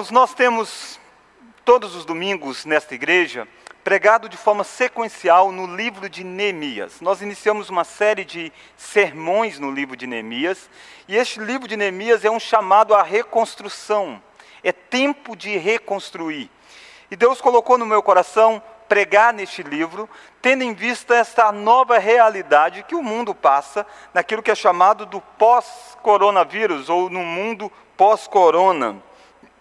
Irmãos, nós temos todos os domingos nesta igreja pregado de forma sequencial no livro de Neemias. Nós iniciamos uma série de sermões no livro de Neemias, e este livro de Neemias é um chamado à reconstrução. É tempo de reconstruir. E Deus colocou no meu coração pregar neste livro, tendo em vista esta nova realidade que o mundo passa, naquilo que é chamado do pós-coronavírus, ou no mundo pós-corona.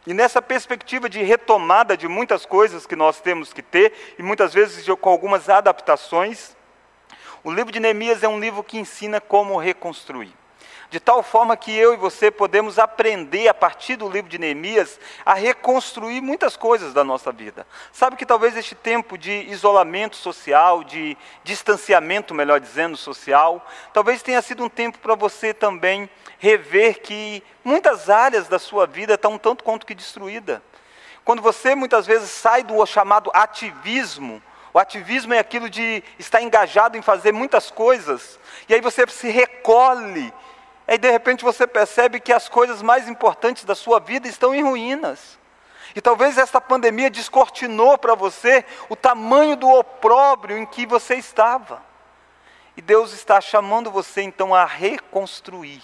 E nessa perspectiva de retomada de muitas coisas que nós temos que ter, e muitas vezes com algumas adaptações, o livro de Neemias é um livro que ensina como reconstruir de tal forma que eu e você podemos aprender a partir do livro de Neemias a reconstruir muitas coisas da nossa vida. Sabe que talvez este tempo de isolamento social, de distanciamento, melhor dizendo, social, talvez tenha sido um tempo para você também rever que muitas áreas da sua vida estão tanto quanto que destruída. Quando você muitas vezes sai do chamado ativismo, o ativismo é aquilo de estar engajado em fazer muitas coisas, e aí você se recolhe Aí de repente você percebe que as coisas mais importantes da sua vida estão em ruínas. E talvez esta pandemia descortinou para você o tamanho do opróbrio em que você estava. E Deus está chamando você então a reconstruir.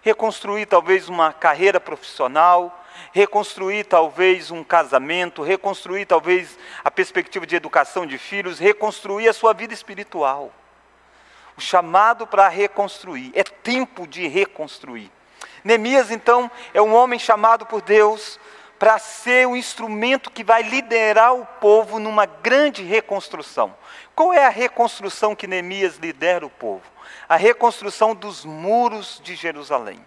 Reconstruir talvez uma carreira profissional, reconstruir talvez um casamento, reconstruir talvez a perspectiva de educação de filhos, reconstruir a sua vida espiritual o chamado para reconstruir. É tempo de reconstruir. Neemias, então, é um homem chamado por Deus para ser o instrumento que vai liderar o povo numa grande reconstrução. Qual é a reconstrução que Neemias lidera o povo? A reconstrução dos muros de Jerusalém.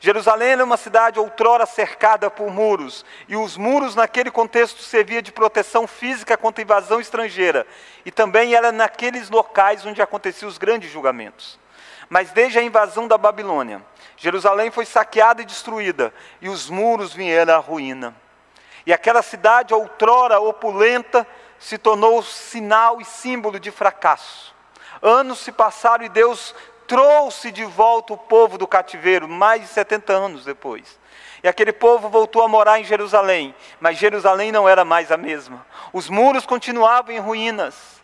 Jerusalém era uma cidade outrora cercada por muros, e os muros naquele contexto servia de proteção física contra invasão estrangeira, e também era naqueles locais onde aconteciam os grandes julgamentos. Mas desde a invasão da Babilônia, Jerusalém foi saqueada e destruída, e os muros vieram à ruína. E aquela cidade outrora opulenta se tornou sinal e símbolo de fracasso. Anos se passaram e Deus trouxe de volta o povo do cativeiro, mais de 70 anos depois. E aquele povo voltou a morar em Jerusalém, mas Jerusalém não era mais a mesma. Os muros continuavam em ruínas.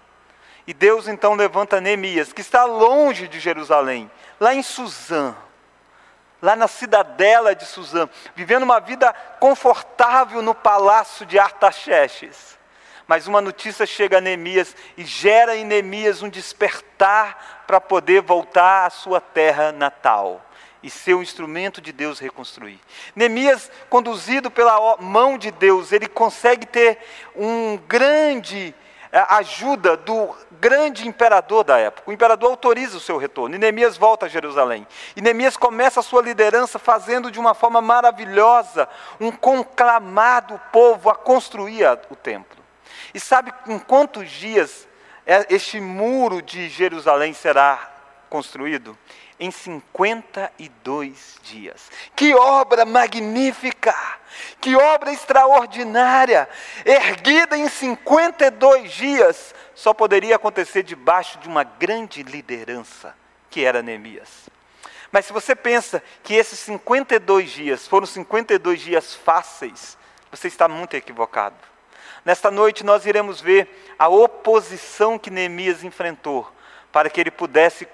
E Deus então levanta Neemias, que está longe de Jerusalém, lá em Suzã, lá na cidadela de Suzã, vivendo uma vida confortável no palácio de Artaxerxes. Mas uma notícia chega a Neemias e gera em Neemias um despertar para poder voltar à sua terra natal e ser um instrumento de Deus reconstruir. Neemias, conduzido pela mão de Deus, ele consegue ter um grande é, ajuda do grande imperador da época. O imperador autoriza o seu retorno. E Neemias volta a Jerusalém. E Neemias começa a sua liderança fazendo de uma forma maravilhosa um conclamado povo a construir o templo. E sabe em quantos dias é, este muro de Jerusalém será construído? Em 52 dias. Que obra magnífica! Que obra extraordinária! Erguida em 52 dias, só poderia acontecer debaixo de uma grande liderança, que era Neemias. Mas se você pensa que esses 52 dias foram 52 dias fáceis, você está muito equivocado. Nesta noite nós iremos ver a oposição que Neemias enfrentou para que ele pudesse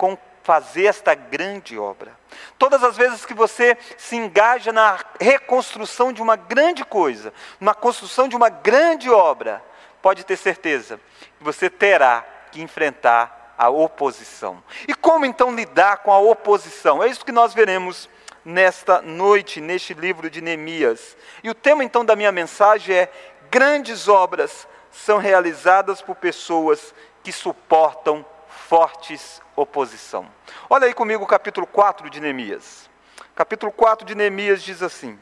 fazer esta grande obra. Todas as vezes que você se engaja na reconstrução de uma grande coisa, na construção de uma grande obra, pode ter certeza que você terá que enfrentar a oposição. E como então lidar com a oposição? É isso que nós veremos nesta noite, neste livro de Neemias. E o tema então da minha mensagem é grandes obras são realizadas por pessoas que suportam fortes oposição. Olha aí comigo o capítulo 4 de Neemias. Capítulo 4 de diz assim: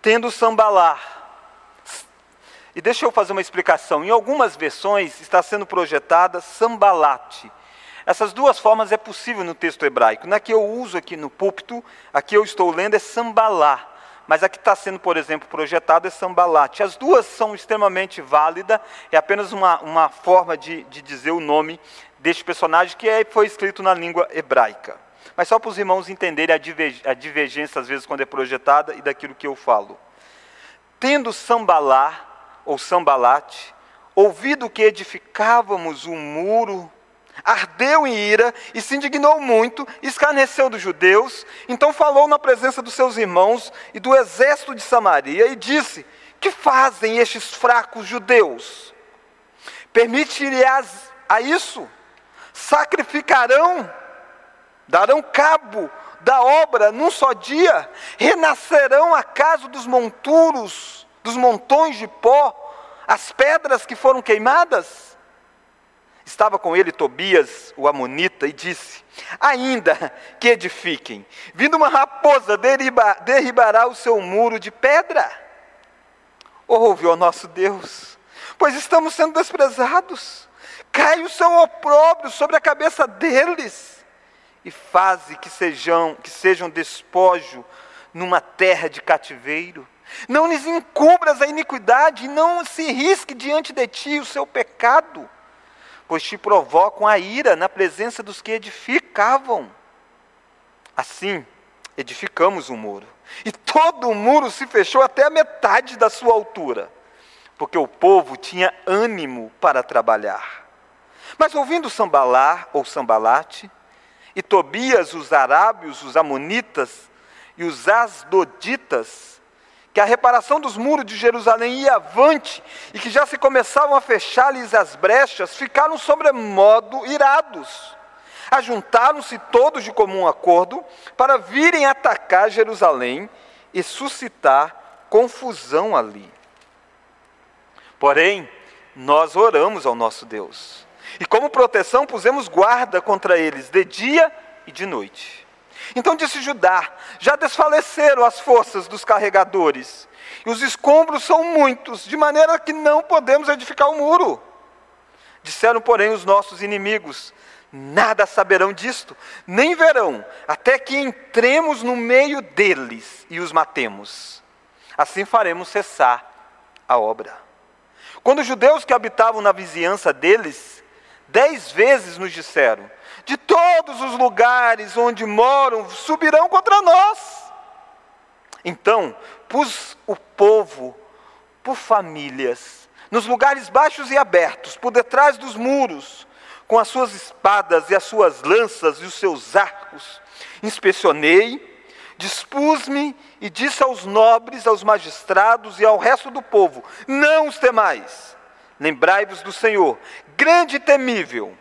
Tendo Sambalar, e deixa eu fazer uma explicação. Em algumas versões está sendo projetada Sambalate. Essas duas formas é possível no texto hebraico. Na que eu uso aqui no púlpito, aqui eu estou lendo é Sambalá mas a que está sendo, por exemplo, projetada é Sambalate. As duas são extremamente válidas, é apenas uma, uma forma de, de dizer o nome deste personagem que é, foi escrito na língua hebraica. mas só para os irmãos entenderem a divergência, às vezes, quando é projetada e daquilo que eu falo. Tendo Sambalá, ou Sambalate, ouvido que edificávamos um muro, ardeu em ira e se indignou muito, escarneceu dos judeus, então falou na presença dos seus irmãos e do exército de Samaria e disse: Que fazem estes fracos judeus? Permitirás a isso? Sacrificarão? Darão cabo da obra num só dia? Renascerão acaso dos monturos, dos montões de pó? as pedras que foram queimadas? Estava com ele Tobias, o Amonita, e disse: Ainda que edifiquem, vindo uma raposa derriba, derribará o seu muro de pedra. Ouve, ó nosso Deus, pois estamos sendo desprezados. Cai o seu opróbrio sobre a cabeça deles e faze que sejam, que sejam despojo numa terra de cativeiro. Não lhes encubras a iniquidade, e não se risque diante de ti o seu pecado, pois te provocam a ira na presença dos que edificavam. Assim, edificamos o um muro, e todo o muro se fechou até a metade da sua altura, porque o povo tinha ânimo para trabalhar. Mas ouvindo Sambalá ou Sambalate, e Tobias, os arábios, os amonitas e os asdoditas, que a reparação dos muros de Jerusalém ia avante e que já se começavam a fechar-lhes as brechas, ficaram sobremodo irados. Ajuntaram-se todos de comum acordo para virem atacar Jerusalém e suscitar confusão ali. Porém, nós oramos ao nosso Deus. E como proteção pusemos guarda contra eles de dia e de noite. Então disse Judá: Já desfaleceram as forças dos carregadores, e os escombros são muitos, de maneira que não podemos edificar o muro. Disseram, porém, os nossos inimigos: Nada saberão disto, nem verão, até que entremos no meio deles e os matemos. Assim faremos cessar a obra. Quando os judeus que habitavam na vizinhança deles, dez vezes nos disseram: de todos os lugares onde moram subirão contra nós. Então, pus o povo por famílias, nos lugares baixos e abertos, por detrás dos muros, com as suas espadas e as suas lanças e os seus arcos. Inspecionei, dispus-me e disse aos nobres, aos magistrados e ao resto do povo: Não os temais, lembrai-vos do Senhor, grande e temível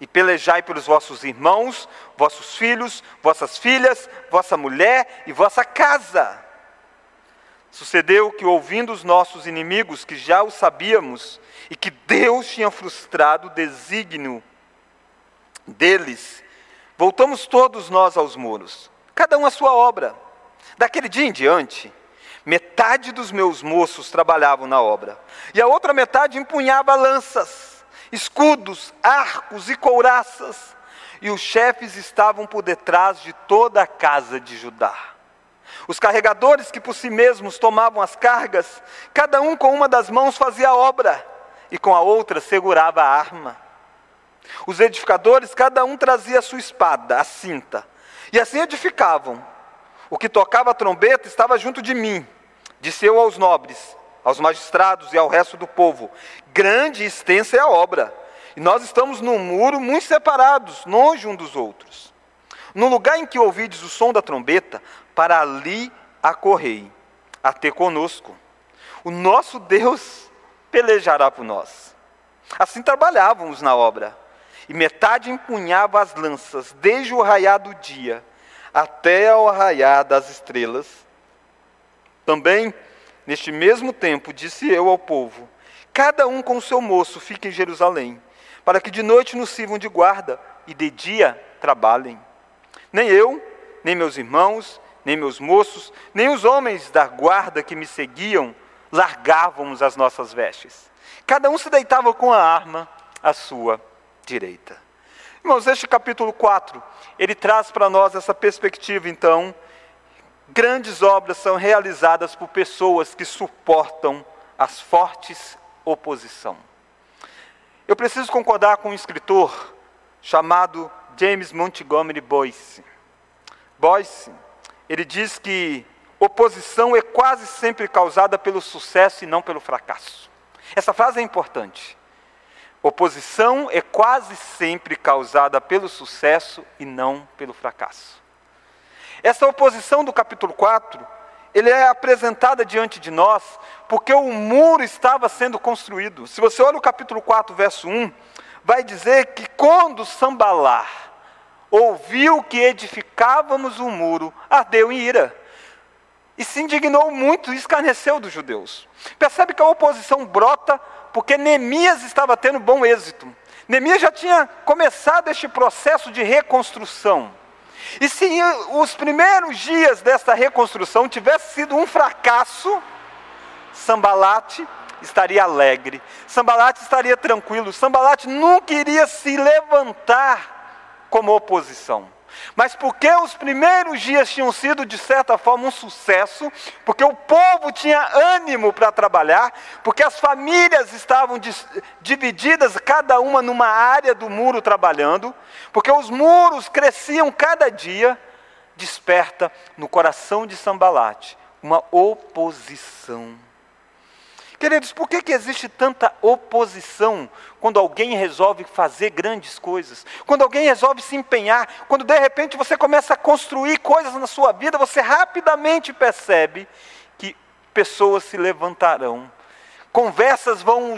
e pelejai pelos vossos irmãos, vossos filhos, vossas filhas, vossa mulher e vossa casa. Sucedeu que, ouvindo os nossos inimigos, que já o sabíamos, e que Deus tinha frustrado o desígnio deles, voltamos todos nós aos muros, cada um a sua obra. Daquele dia em diante, metade dos meus moços trabalhavam na obra, e a outra metade empunhava lanças escudos, arcos e couraças, e os chefes estavam por detrás de toda a casa de Judá. Os carregadores que por si mesmos tomavam as cargas, cada um com uma das mãos fazia a obra, e com a outra segurava a arma. Os edificadores, cada um trazia a sua espada, a cinta, e assim edificavam. O que tocava a trombeta estava junto de mim. Disse eu aos nobres: aos magistrados e ao resto do povo: grande e extensa é a obra, e nós estamos num muro muito separados, longe um dos outros. No lugar em que ouvides o som da trombeta, para ali acorrei, até conosco. O nosso Deus pelejará por nós. Assim trabalhávamos na obra, e metade empunhava as lanças, desde o raiar do dia até ao raiar das estrelas. Também Neste mesmo tempo, disse eu ao povo: Cada um com o seu moço fique em Jerusalém, para que de noite nos sirvam de guarda e de dia trabalhem. Nem eu, nem meus irmãos, nem meus moços, nem os homens da guarda que me seguiam largávamos as nossas vestes. Cada um se deitava com a arma à sua direita. Irmãos, este capítulo 4, ele traz para nós essa perspectiva, então, Grandes obras são realizadas por pessoas que suportam as fortes oposição. Eu preciso concordar com um escritor chamado James Montgomery Boyce. Boyce, ele diz que oposição é quase sempre causada pelo sucesso e não pelo fracasso. Essa frase é importante. Oposição é quase sempre causada pelo sucesso e não pelo fracasso. Essa oposição do capítulo 4, ele é apresentada diante de nós porque o muro estava sendo construído. Se você olha o capítulo 4, verso 1, vai dizer que quando Sambalar ouviu que edificávamos o muro, ardeu em ira. E se indignou muito e escarneceu dos judeus. Percebe que a oposição brota porque Neemias estava tendo bom êxito. Neemias já tinha começado este processo de reconstrução. E se os primeiros dias desta reconstrução tivesse sido um fracasso, Sambalate estaria alegre, Sambalate estaria tranquilo, Sambalate nunca iria se levantar como oposição. Mas porque os primeiros dias tinham sido, de certa forma, um sucesso, porque o povo tinha ânimo para trabalhar, porque as famílias estavam divididas, cada uma numa área do muro trabalhando, porque os muros cresciam cada dia, desperta no coração de Sambalate uma oposição Queridos, por que, que existe tanta oposição quando alguém resolve fazer grandes coisas? Quando alguém resolve se empenhar, quando de repente você começa a construir coisas na sua vida, você rapidamente percebe que pessoas se levantarão, conversas vão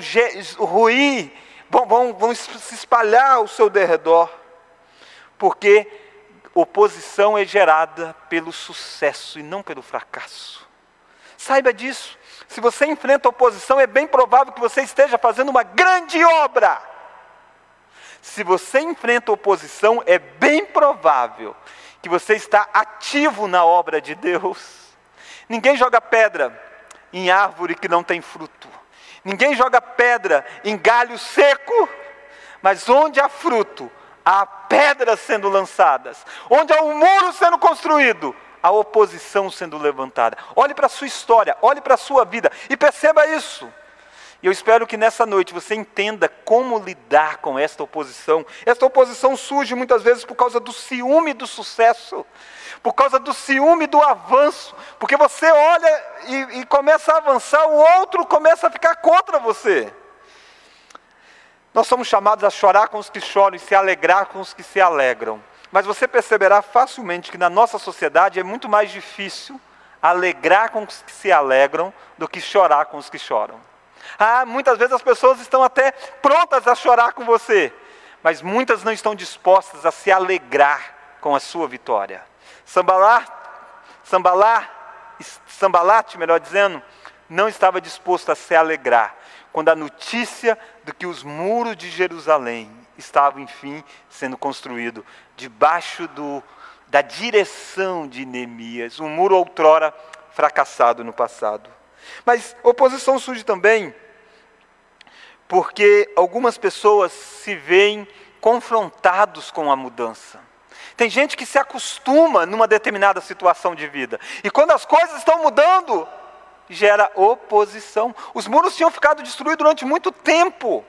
ruir, vão, vão, vão se espalhar ao seu derredor, porque oposição é gerada pelo sucesso e não pelo fracasso. Saiba disso. Se você enfrenta oposição, é bem provável que você esteja fazendo uma grande obra. Se você enfrenta oposição, é bem provável que você está ativo na obra de Deus. Ninguém joga pedra em árvore que não tem fruto. Ninguém joga pedra em galho seco. Mas onde há fruto, há pedras sendo lançadas. Onde há um muro sendo construído, a oposição sendo levantada. Olhe para a sua história, olhe para a sua vida e perceba isso. E eu espero que nessa noite você entenda como lidar com esta oposição. Esta oposição surge muitas vezes por causa do ciúme do sucesso, por causa do ciúme do avanço, porque você olha e, e começa a avançar, o outro começa a ficar contra você. Nós somos chamados a chorar com os que choram e se alegrar com os que se alegram. Mas você perceberá facilmente que na nossa sociedade é muito mais difícil alegrar com os que se alegram do que chorar com os que choram. Ah, muitas vezes as pessoas estão até prontas a chorar com você, mas muitas não estão dispostas a se alegrar com a sua vitória. Sambalar, Sambalate, melhor dizendo, não estava disposto a se alegrar quando a notícia de que os muros de Jerusalém estavam, enfim, sendo construídos debaixo do, da direção de Neemias, um muro outrora fracassado no passado. Mas oposição surge também porque algumas pessoas se veem confrontados com a mudança. Tem gente que se acostuma numa determinada situação de vida. E quando as coisas estão mudando, gera oposição. Os muros tinham ficado destruídos durante muito tempo.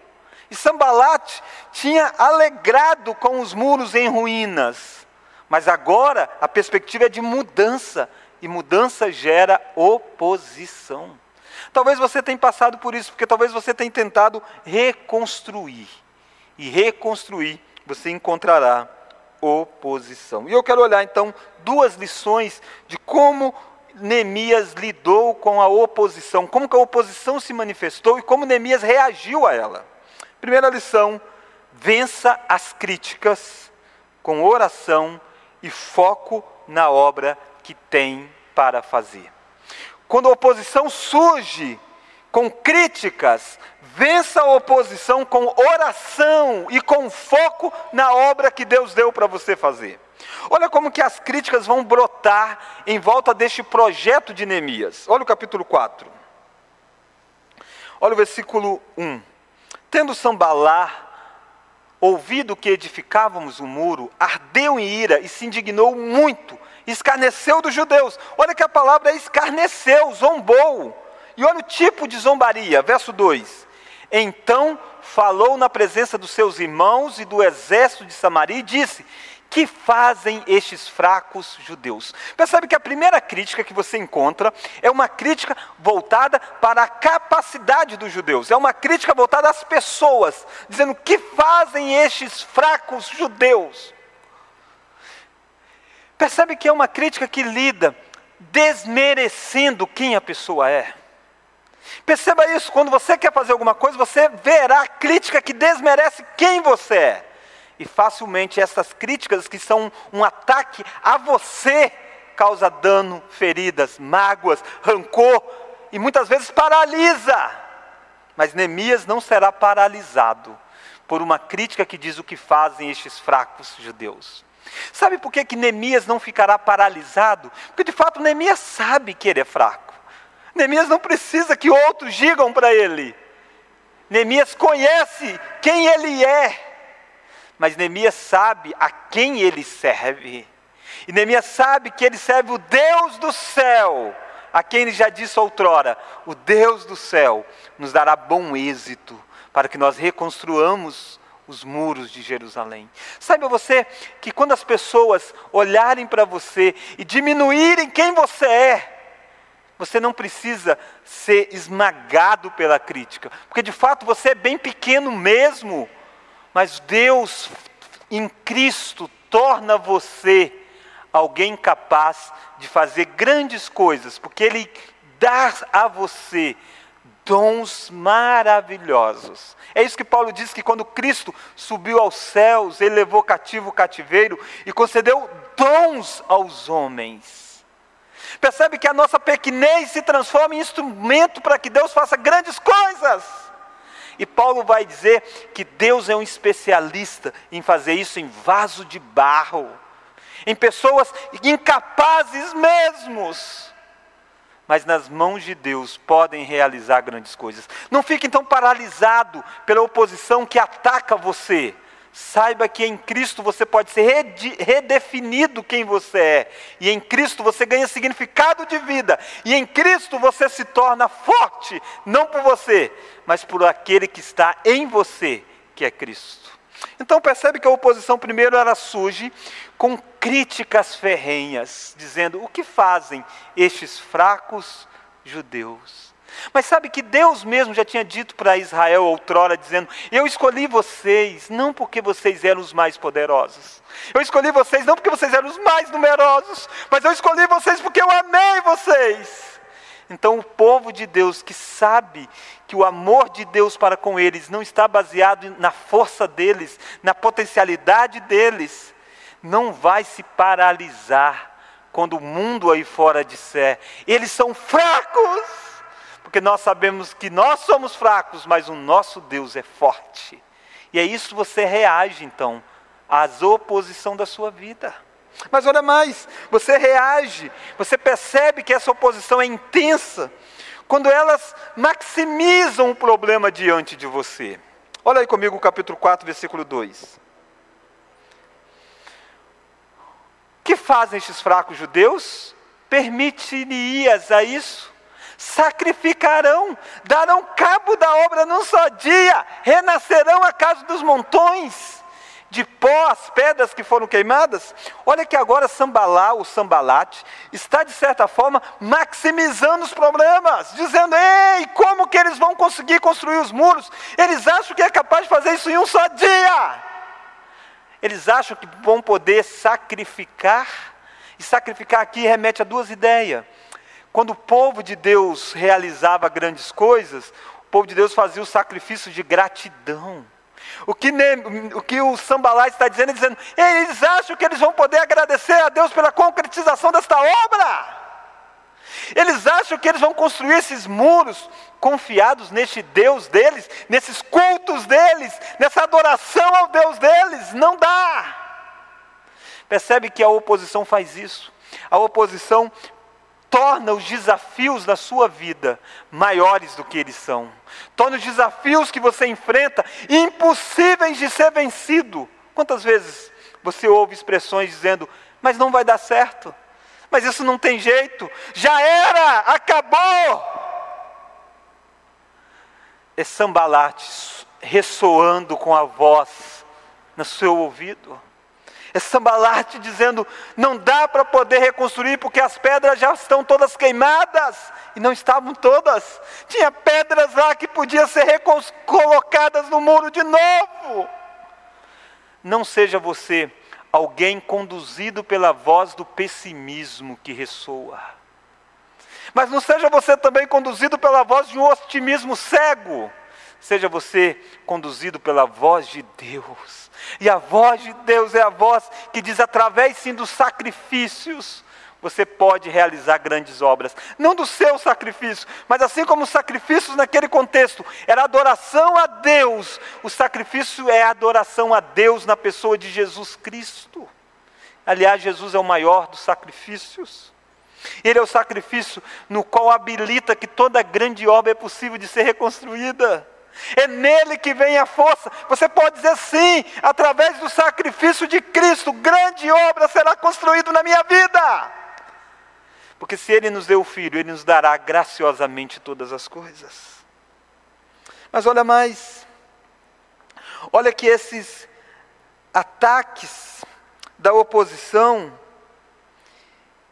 E Sambalat tinha alegrado com os muros em ruínas. Mas agora a perspectiva é de mudança. E mudança gera oposição. Talvez você tenha passado por isso, porque talvez você tenha tentado reconstruir. E reconstruir você encontrará oposição. E eu quero olhar então duas lições de como Neemias lidou com a oposição, como que a oposição se manifestou e como Neemias reagiu a ela. Primeira lição: vença as críticas com oração e foco na obra que tem para fazer. Quando a oposição surge com críticas, vença a oposição com oração e com foco na obra que Deus deu para você fazer. Olha como que as críticas vão brotar em volta deste projeto de Neemias. Olha o capítulo 4. Olha o versículo 1. Tendo Sambalá ouvido que edificávamos o muro, ardeu em ira e se indignou muito, escarneceu dos judeus. Olha que a palavra é escarneceu, zombou. E olha o tipo de zombaria, verso 2. Então falou na presença dos seus irmãos e do exército de Samaria e disse: que fazem estes fracos judeus? Percebe que a primeira crítica que você encontra é uma crítica voltada para a capacidade dos judeus, é uma crítica voltada às pessoas, dizendo: que fazem estes fracos judeus? Percebe que é uma crítica que lida desmerecendo quem a pessoa é. Perceba isso, quando você quer fazer alguma coisa, você verá crítica que desmerece quem você é. E facilmente essas críticas que são um ataque a você causa dano, feridas, mágoas, rancor e muitas vezes paralisa. Mas Neemias não será paralisado por uma crítica que diz o que fazem estes fracos judeus. Sabe por que, que Neemias não ficará paralisado? Porque de fato Neemias sabe que ele é fraco. Neemias não precisa que outros digam para ele. Neemias conhece quem ele é mas Neemias sabe a quem ele serve. E Neemias sabe que ele serve o Deus do céu, a quem ele já disse outrora: o Deus do céu nos dará bom êxito para que nós reconstruamos os muros de Jerusalém. Saiba você que quando as pessoas olharem para você e diminuírem quem você é, você não precisa ser esmagado pela crítica, porque de fato você é bem pequeno mesmo mas Deus em Cristo torna você alguém capaz de fazer grandes coisas, porque Ele dá a você dons maravilhosos. É isso que Paulo diz que quando Cristo subiu aos céus, ele levou cativo o cativeiro e concedeu dons aos homens. Percebe que a nossa pequenez se transforma em instrumento para que Deus faça grandes coisas. E Paulo vai dizer que Deus é um especialista em fazer isso em vaso de barro, em pessoas incapazes mesmos, mas nas mãos de Deus podem realizar grandes coisas. Não fique então paralisado pela oposição que ataca você. Saiba que em Cristo você pode ser redefinido quem você é, e em Cristo você ganha significado de vida, e em Cristo você se torna forte, não por você, mas por aquele que está em você, que é Cristo. Então percebe que a oposição primeiro ela surge com críticas ferrenhas, dizendo: o que fazem estes fracos judeus? Mas sabe que Deus mesmo já tinha dito para Israel outrora, dizendo: Eu escolhi vocês não porque vocês eram os mais poderosos. Eu escolhi vocês não porque vocês eram os mais numerosos, mas eu escolhi vocês porque eu amei vocês. Então, o povo de Deus que sabe que o amor de Deus para com eles não está baseado na força deles, na potencialidade deles, não vai se paralisar quando o mundo aí fora disser: eles são fracos porque nós sabemos que nós somos fracos, mas o nosso Deus é forte. E é isso que você reage então às oposição da sua vida. Mas olha mais, você reage, você percebe que essa oposição é intensa quando elas maximizam o problema diante de você. Olha aí comigo o capítulo 4, versículo 2. que fazem estes fracos judeus? Permitirias a isso? Sacrificarão, darão cabo da obra num só dia, renascerão a casa dos montões, de pó as pedras que foram queimadas. Olha que agora Sambalá, o Sambalate, está de certa forma maximizando os problemas, dizendo: ei, como que eles vão conseguir construir os muros? Eles acham que é capaz de fazer isso em um só dia. Eles acham que vão poder sacrificar, e sacrificar aqui remete a duas ideias. Quando o povo de Deus realizava grandes coisas, o povo de Deus fazia o sacrifício de gratidão. O que, o, que o está dizendo é dizendo, eles acham que eles vão poder agradecer a Deus pela concretização desta obra. Eles acham que eles vão construir esses muros confiados neste Deus deles, nesses cultos deles, nessa adoração ao Deus deles. Não dá. Percebe que a oposição faz isso. A oposição torna os desafios da sua vida maiores do que eles são. Torna os desafios que você enfrenta impossíveis de ser vencido. Quantas vezes você ouve expressões dizendo: "Mas não vai dar certo. Mas isso não tem jeito. Já era, acabou." É Sambalate ressoando com a voz no seu ouvido. É Sambalate dizendo: não dá para poder reconstruir porque as pedras já estão todas queimadas. E não estavam todas. Tinha pedras lá que podiam ser colocadas no muro de novo. Não seja você alguém conduzido pela voz do pessimismo que ressoa. Mas não seja você também conduzido pela voz de um otimismo cego. Seja você conduzido pela voz de Deus. E a voz de Deus é a voz que diz, através sim dos sacrifícios, você pode realizar grandes obras. Não do seu sacrifício, mas assim como os sacrifícios naquele contexto era adoração a Deus, o sacrifício é adoração a Deus na pessoa de Jesus Cristo. Aliás, Jesus é o maior dos sacrifícios. Ele é o sacrifício no qual habilita que toda grande obra é possível de ser reconstruída. É nele que vem a força. Você pode dizer sim, através do sacrifício de Cristo, grande obra será construída na minha vida. Porque se Ele nos deu o Filho, Ele nos dará graciosamente todas as coisas. Mas olha mais, olha que esses ataques da oposição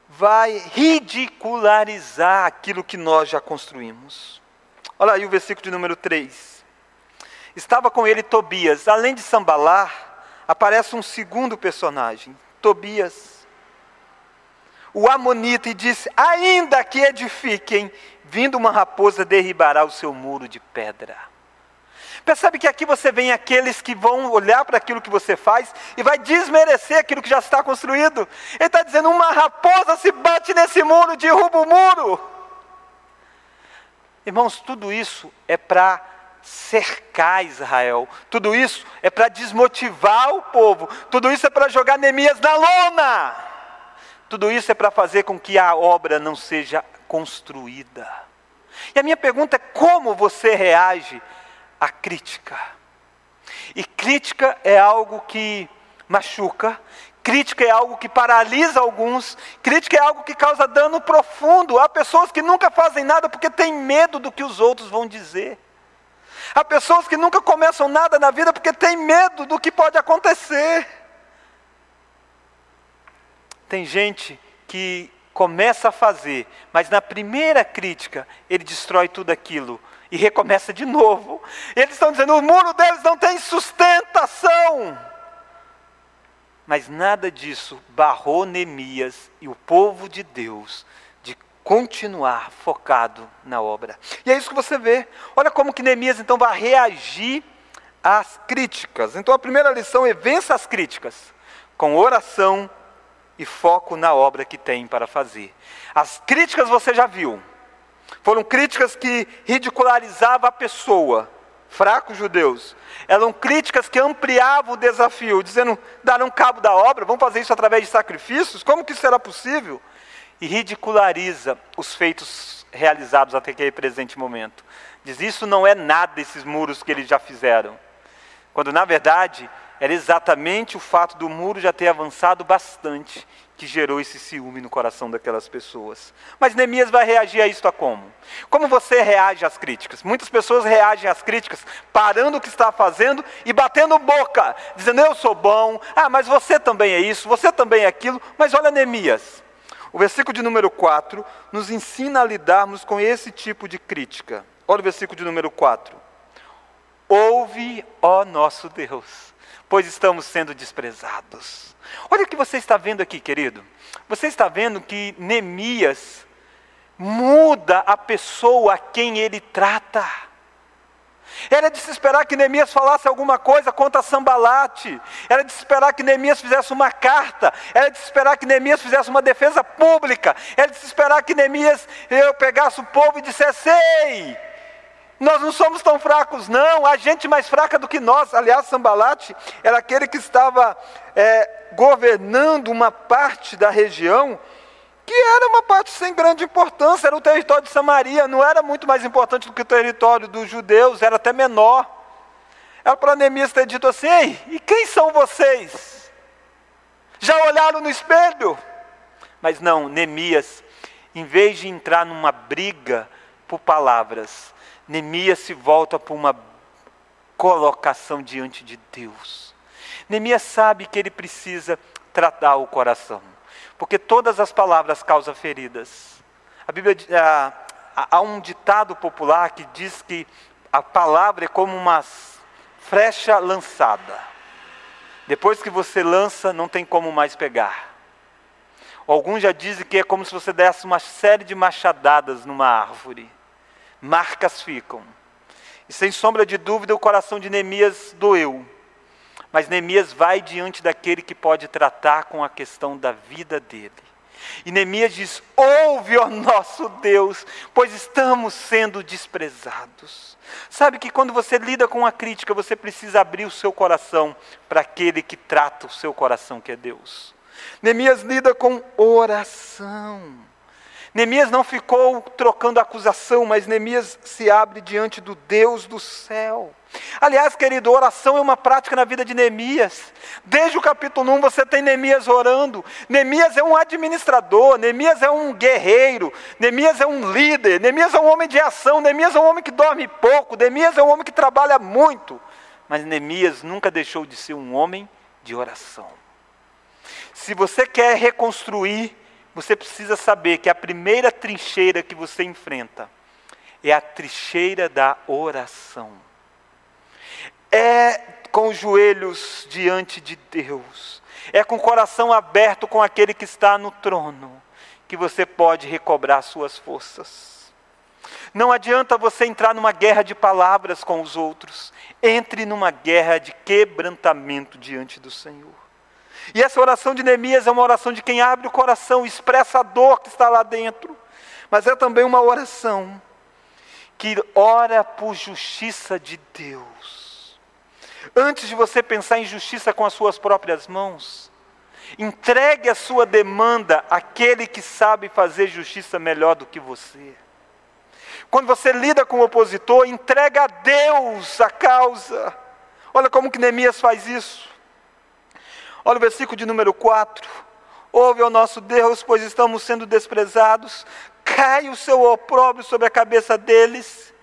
vai ridicularizar aquilo que nós já construímos. Olha aí o versículo de número 3. Estava com ele Tobias. Além de Sambalar, aparece um segundo personagem, Tobias o Amonita e disse: Ainda que edifiquem, vindo uma raposa derribará o seu muro de pedra. Percebe que aqui você vem aqueles que vão olhar para aquilo que você faz e vai desmerecer aquilo que já está construído. Ele está dizendo: uma raposa se bate nesse muro, derruba o muro. Irmãos, tudo isso é para cercar Israel, tudo isso é para desmotivar o povo, tudo isso é para jogar Neemias na lona. Tudo isso é para fazer com que a obra não seja construída. E a minha pergunta é: como você reage à crítica? E crítica é algo que machuca, crítica é algo que paralisa alguns, crítica é algo que causa dano profundo. Há pessoas que nunca fazem nada porque têm medo do que os outros vão dizer. Há pessoas que nunca começam nada na vida porque têm medo do que pode acontecer. Tem gente que começa a fazer, mas na primeira crítica ele destrói tudo aquilo e recomeça de novo. Eles estão dizendo: o muro deles não tem sustentação. Mas nada disso barrou Neemias e o povo de Deus de continuar focado na obra. E é isso que você vê. Olha como que Neemias então vai reagir às críticas. Então a primeira lição é vença as críticas com oração e foco na obra que tem para fazer. As críticas você já viu. Foram críticas que ridicularizavam a pessoa, fracos judeus. Eram críticas que ampliavam o desafio, dizendo, darão cabo da obra, vamos fazer isso através de sacrifícios? Como que isso será possível? E ridiculariza os feitos realizados até aquele presente momento. Diz, isso não é nada esses muros que eles já fizeram. Quando na verdade era exatamente o fato do muro já ter avançado bastante que gerou esse ciúme no coração daquelas pessoas. Mas Neemias vai reagir a isto a como? Como você reage às críticas? Muitas pessoas reagem às críticas parando o que está fazendo e batendo boca, dizendo eu sou bom, ah, mas você também é isso, você também é aquilo, mas olha Neemias. O versículo de número 4 nos ensina a lidarmos com esse tipo de crítica. Olha o versículo de número 4. Ouve, ó nosso Deus pois estamos sendo desprezados. Olha o que você está vendo aqui, querido. Você está vendo que Neemias muda a pessoa a quem ele trata. Era de se esperar que Neemias falasse alguma coisa contra Sambalate. Era de se esperar que Neemias fizesse uma carta. Era de se esperar que Neemias fizesse uma defesa pública. Era de se esperar que Neemias eu pegasse o povo e dissesse: Ei, nós não somos tão fracos, não. Há gente mais fraca do que nós. Aliás, Sambalate era aquele que estava é, governando uma parte da região que era uma parte sem grande importância. Era o território de Samaria, não era muito mais importante do que o território dos judeus, era até menor. Era para Neemias ter dito assim: Ei, e quem são vocês? Já olharam no espelho? Mas não, Neemias, em vez de entrar numa briga por palavras, Neemias se volta para uma colocação diante de Deus. Neemias sabe que ele precisa tratar o coração, porque todas as palavras causam feridas. A Bíblia há um ditado popular que diz que a palavra é como uma flecha lançada. Depois que você lança, não tem como mais pegar. Alguns já dizem que é como se você desse uma série de machadadas numa árvore. Marcas ficam. E sem sombra de dúvida, o coração de Neemias doeu. Mas Neemias vai diante daquele que pode tratar com a questão da vida dele. E Neemias diz: Ouve, ó nosso Deus, pois estamos sendo desprezados. Sabe que quando você lida com a crítica, você precisa abrir o seu coração para aquele que trata o seu coração, que é Deus. Neemias lida com oração. Neemias não ficou trocando acusação, mas Neemias se abre diante do Deus do céu. Aliás, querido, oração é uma prática na vida de Neemias. Desde o capítulo 1 você tem Neemias orando. Neemias é um administrador, Neemias é um guerreiro, Neemias é um líder, Neemias é um homem de ação, Neemias é um homem que dorme pouco, Neemias é um homem que trabalha muito. Mas Neemias nunca deixou de ser um homem de oração. Se você quer reconstruir você precisa saber que a primeira trincheira que você enfrenta é a trincheira da oração. É com os joelhos diante de Deus, é com o coração aberto com aquele que está no trono, que você pode recobrar suas forças. Não adianta você entrar numa guerra de palavras com os outros, entre numa guerra de quebrantamento diante do Senhor. E essa oração de Neemias é uma oração de quem abre o coração, expressa a dor que está lá dentro, mas é também uma oração que ora por justiça de Deus. Antes de você pensar em justiça com as suas próprias mãos, entregue a sua demanda àquele que sabe fazer justiça melhor do que você. Quando você lida com o opositor, entrega a Deus a causa. Olha como que Neemias faz isso. Olha o versículo de número 4. Ouve ao nosso Deus, pois estamos sendo desprezados. Cai o seu opróbrio sobre a cabeça deles.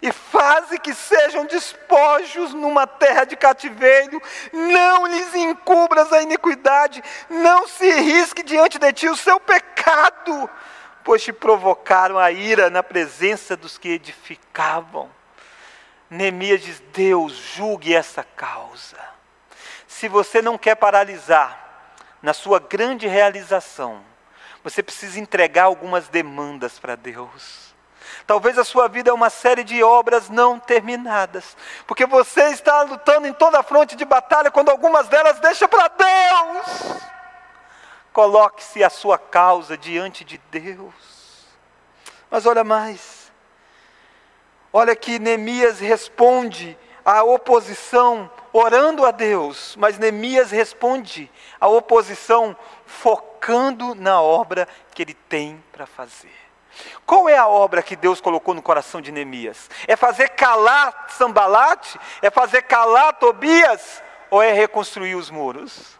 E faze que sejam despojos numa terra de cativeiro, não lhes encubras a iniquidade, não se risque diante de ti o seu pecado, pois te provocaram a ira na presença dos que edificavam. Neemias diz: Deus julgue essa causa se você não quer paralisar na sua grande realização, você precisa entregar algumas demandas para Deus. Talvez a sua vida é uma série de obras não terminadas, porque você está lutando em toda a fronte de batalha, quando algumas delas deixa para Deus. Coloque-se a sua causa diante de Deus. Mas olha mais. Olha que Neemias responde à oposição orando a Deus, mas Neemias responde à oposição focando na obra que ele tem para fazer. Qual é a obra que Deus colocou no coração de Neemias? É fazer calar Sambalate? É fazer calar Tobias? Ou é reconstruir os muros?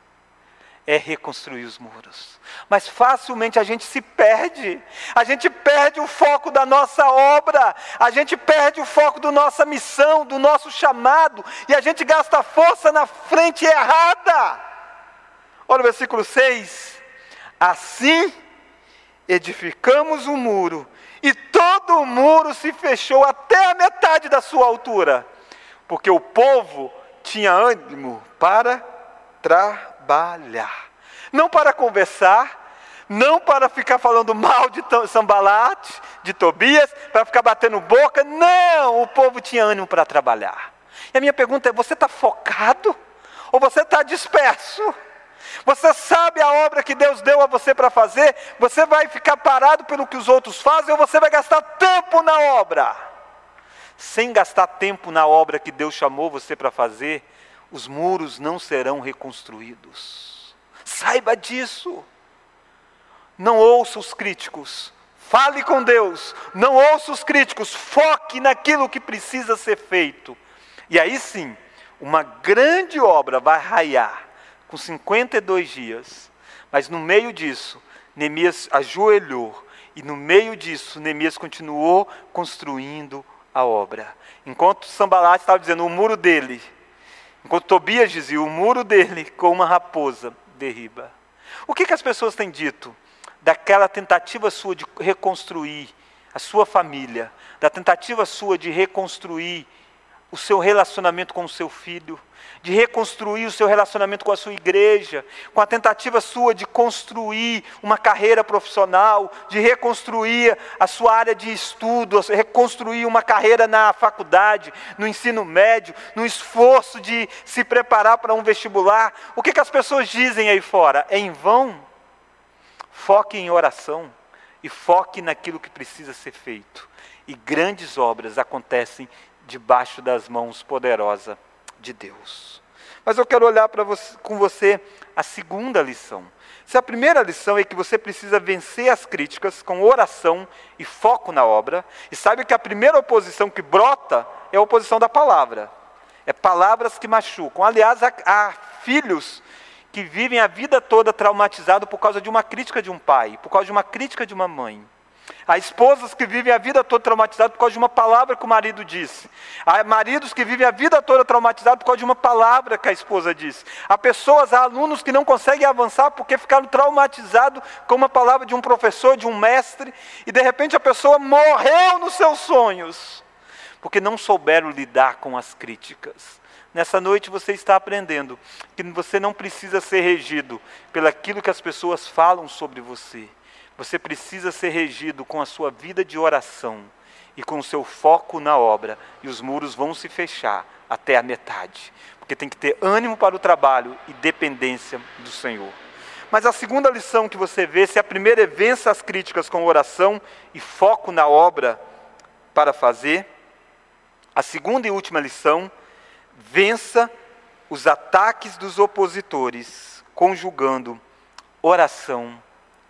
É reconstruir os muros. Mas facilmente a gente se perde, a gente perde o foco da nossa obra, a gente perde o foco da nossa missão, do nosso chamado, e a gente gasta força na frente errada. Olha o versículo 6: Assim edificamos o muro, e todo o muro se fechou até a metade da sua altura, porque o povo tinha ânimo para trabalhar. Não para conversar, não para ficar falando mal de Sambalate, de Tobias, para ficar batendo boca. Não, o povo tinha ânimo para trabalhar. E a minha pergunta é: você está focado ou você está disperso? Você sabe a obra que Deus deu a você para fazer? Você vai ficar parado pelo que os outros fazem ou você vai gastar tempo na obra? Sem gastar tempo na obra que Deus chamou você para fazer, os muros não serão reconstruídos. Saiba disso. Não ouça os críticos. Fale com Deus. Não ouça os críticos. Foque naquilo que precisa ser feito. E aí sim, uma grande obra vai raiar com 52 dias. Mas no meio disso, Neemias ajoelhou. E no meio disso, Neemias continuou construindo a obra. Enquanto Sambalat estava dizendo o muro dele, enquanto Tobias dizia o muro dele com uma raposa derriba. O que, que as pessoas têm dito daquela tentativa sua de reconstruir a sua família, da tentativa sua de reconstruir o seu relacionamento com o seu filho, de reconstruir o seu relacionamento com a sua igreja, com a tentativa sua de construir uma carreira profissional, de reconstruir a sua área de estudo, reconstruir uma carreira na faculdade, no ensino médio, no esforço de se preparar para um vestibular. O que, que as pessoas dizem aí fora? É em vão? Foque em oração e foque naquilo que precisa ser feito. E grandes obras acontecem debaixo das mãos poderosas de Deus. Mas eu quero olhar você, com você a segunda lição. Se a primeira lição é que você precisa vencer as críticas com oração e foco na obra, e sabe que a primeira oposição que brota é a oposição da palavra. É palavras que machucam. Aliás, há, há filhos que vivem a vida toda traumatizados por causa de uma crítica de um pai, por causa de uma crítica de uma mãe. Há esposas que vivem a vida toda traumatizadas por causa de uma palavra que o marido disse. Há maridos que vivem a vida toda traumatizados por causa de uma palavra que a esposa disse. Há pessoas, há alunos que não conseguem avançar porque ficaram traumatizados com uma palavra de um professor, de um mestre, e de repente a pessoa morreu nos seus sonhos, porque não souberam lidar com as críticas. Nessa noite você está aprendendo que você não precisa ser regido pelaquilo que as pessoas falam sobre você você precisa ser regido com a sua vida de oração e com o seu foco na obra, e os muros vão se fechar até a metade, porque tem que ter ânimo para o trabalho e dependência do Senhor. Mas a segunda lição que você vê, se a primeira é vença as críticas com oração e foco na obra para fazer, a segunda e última lição, vença os ataques dos opositores, conjugando oração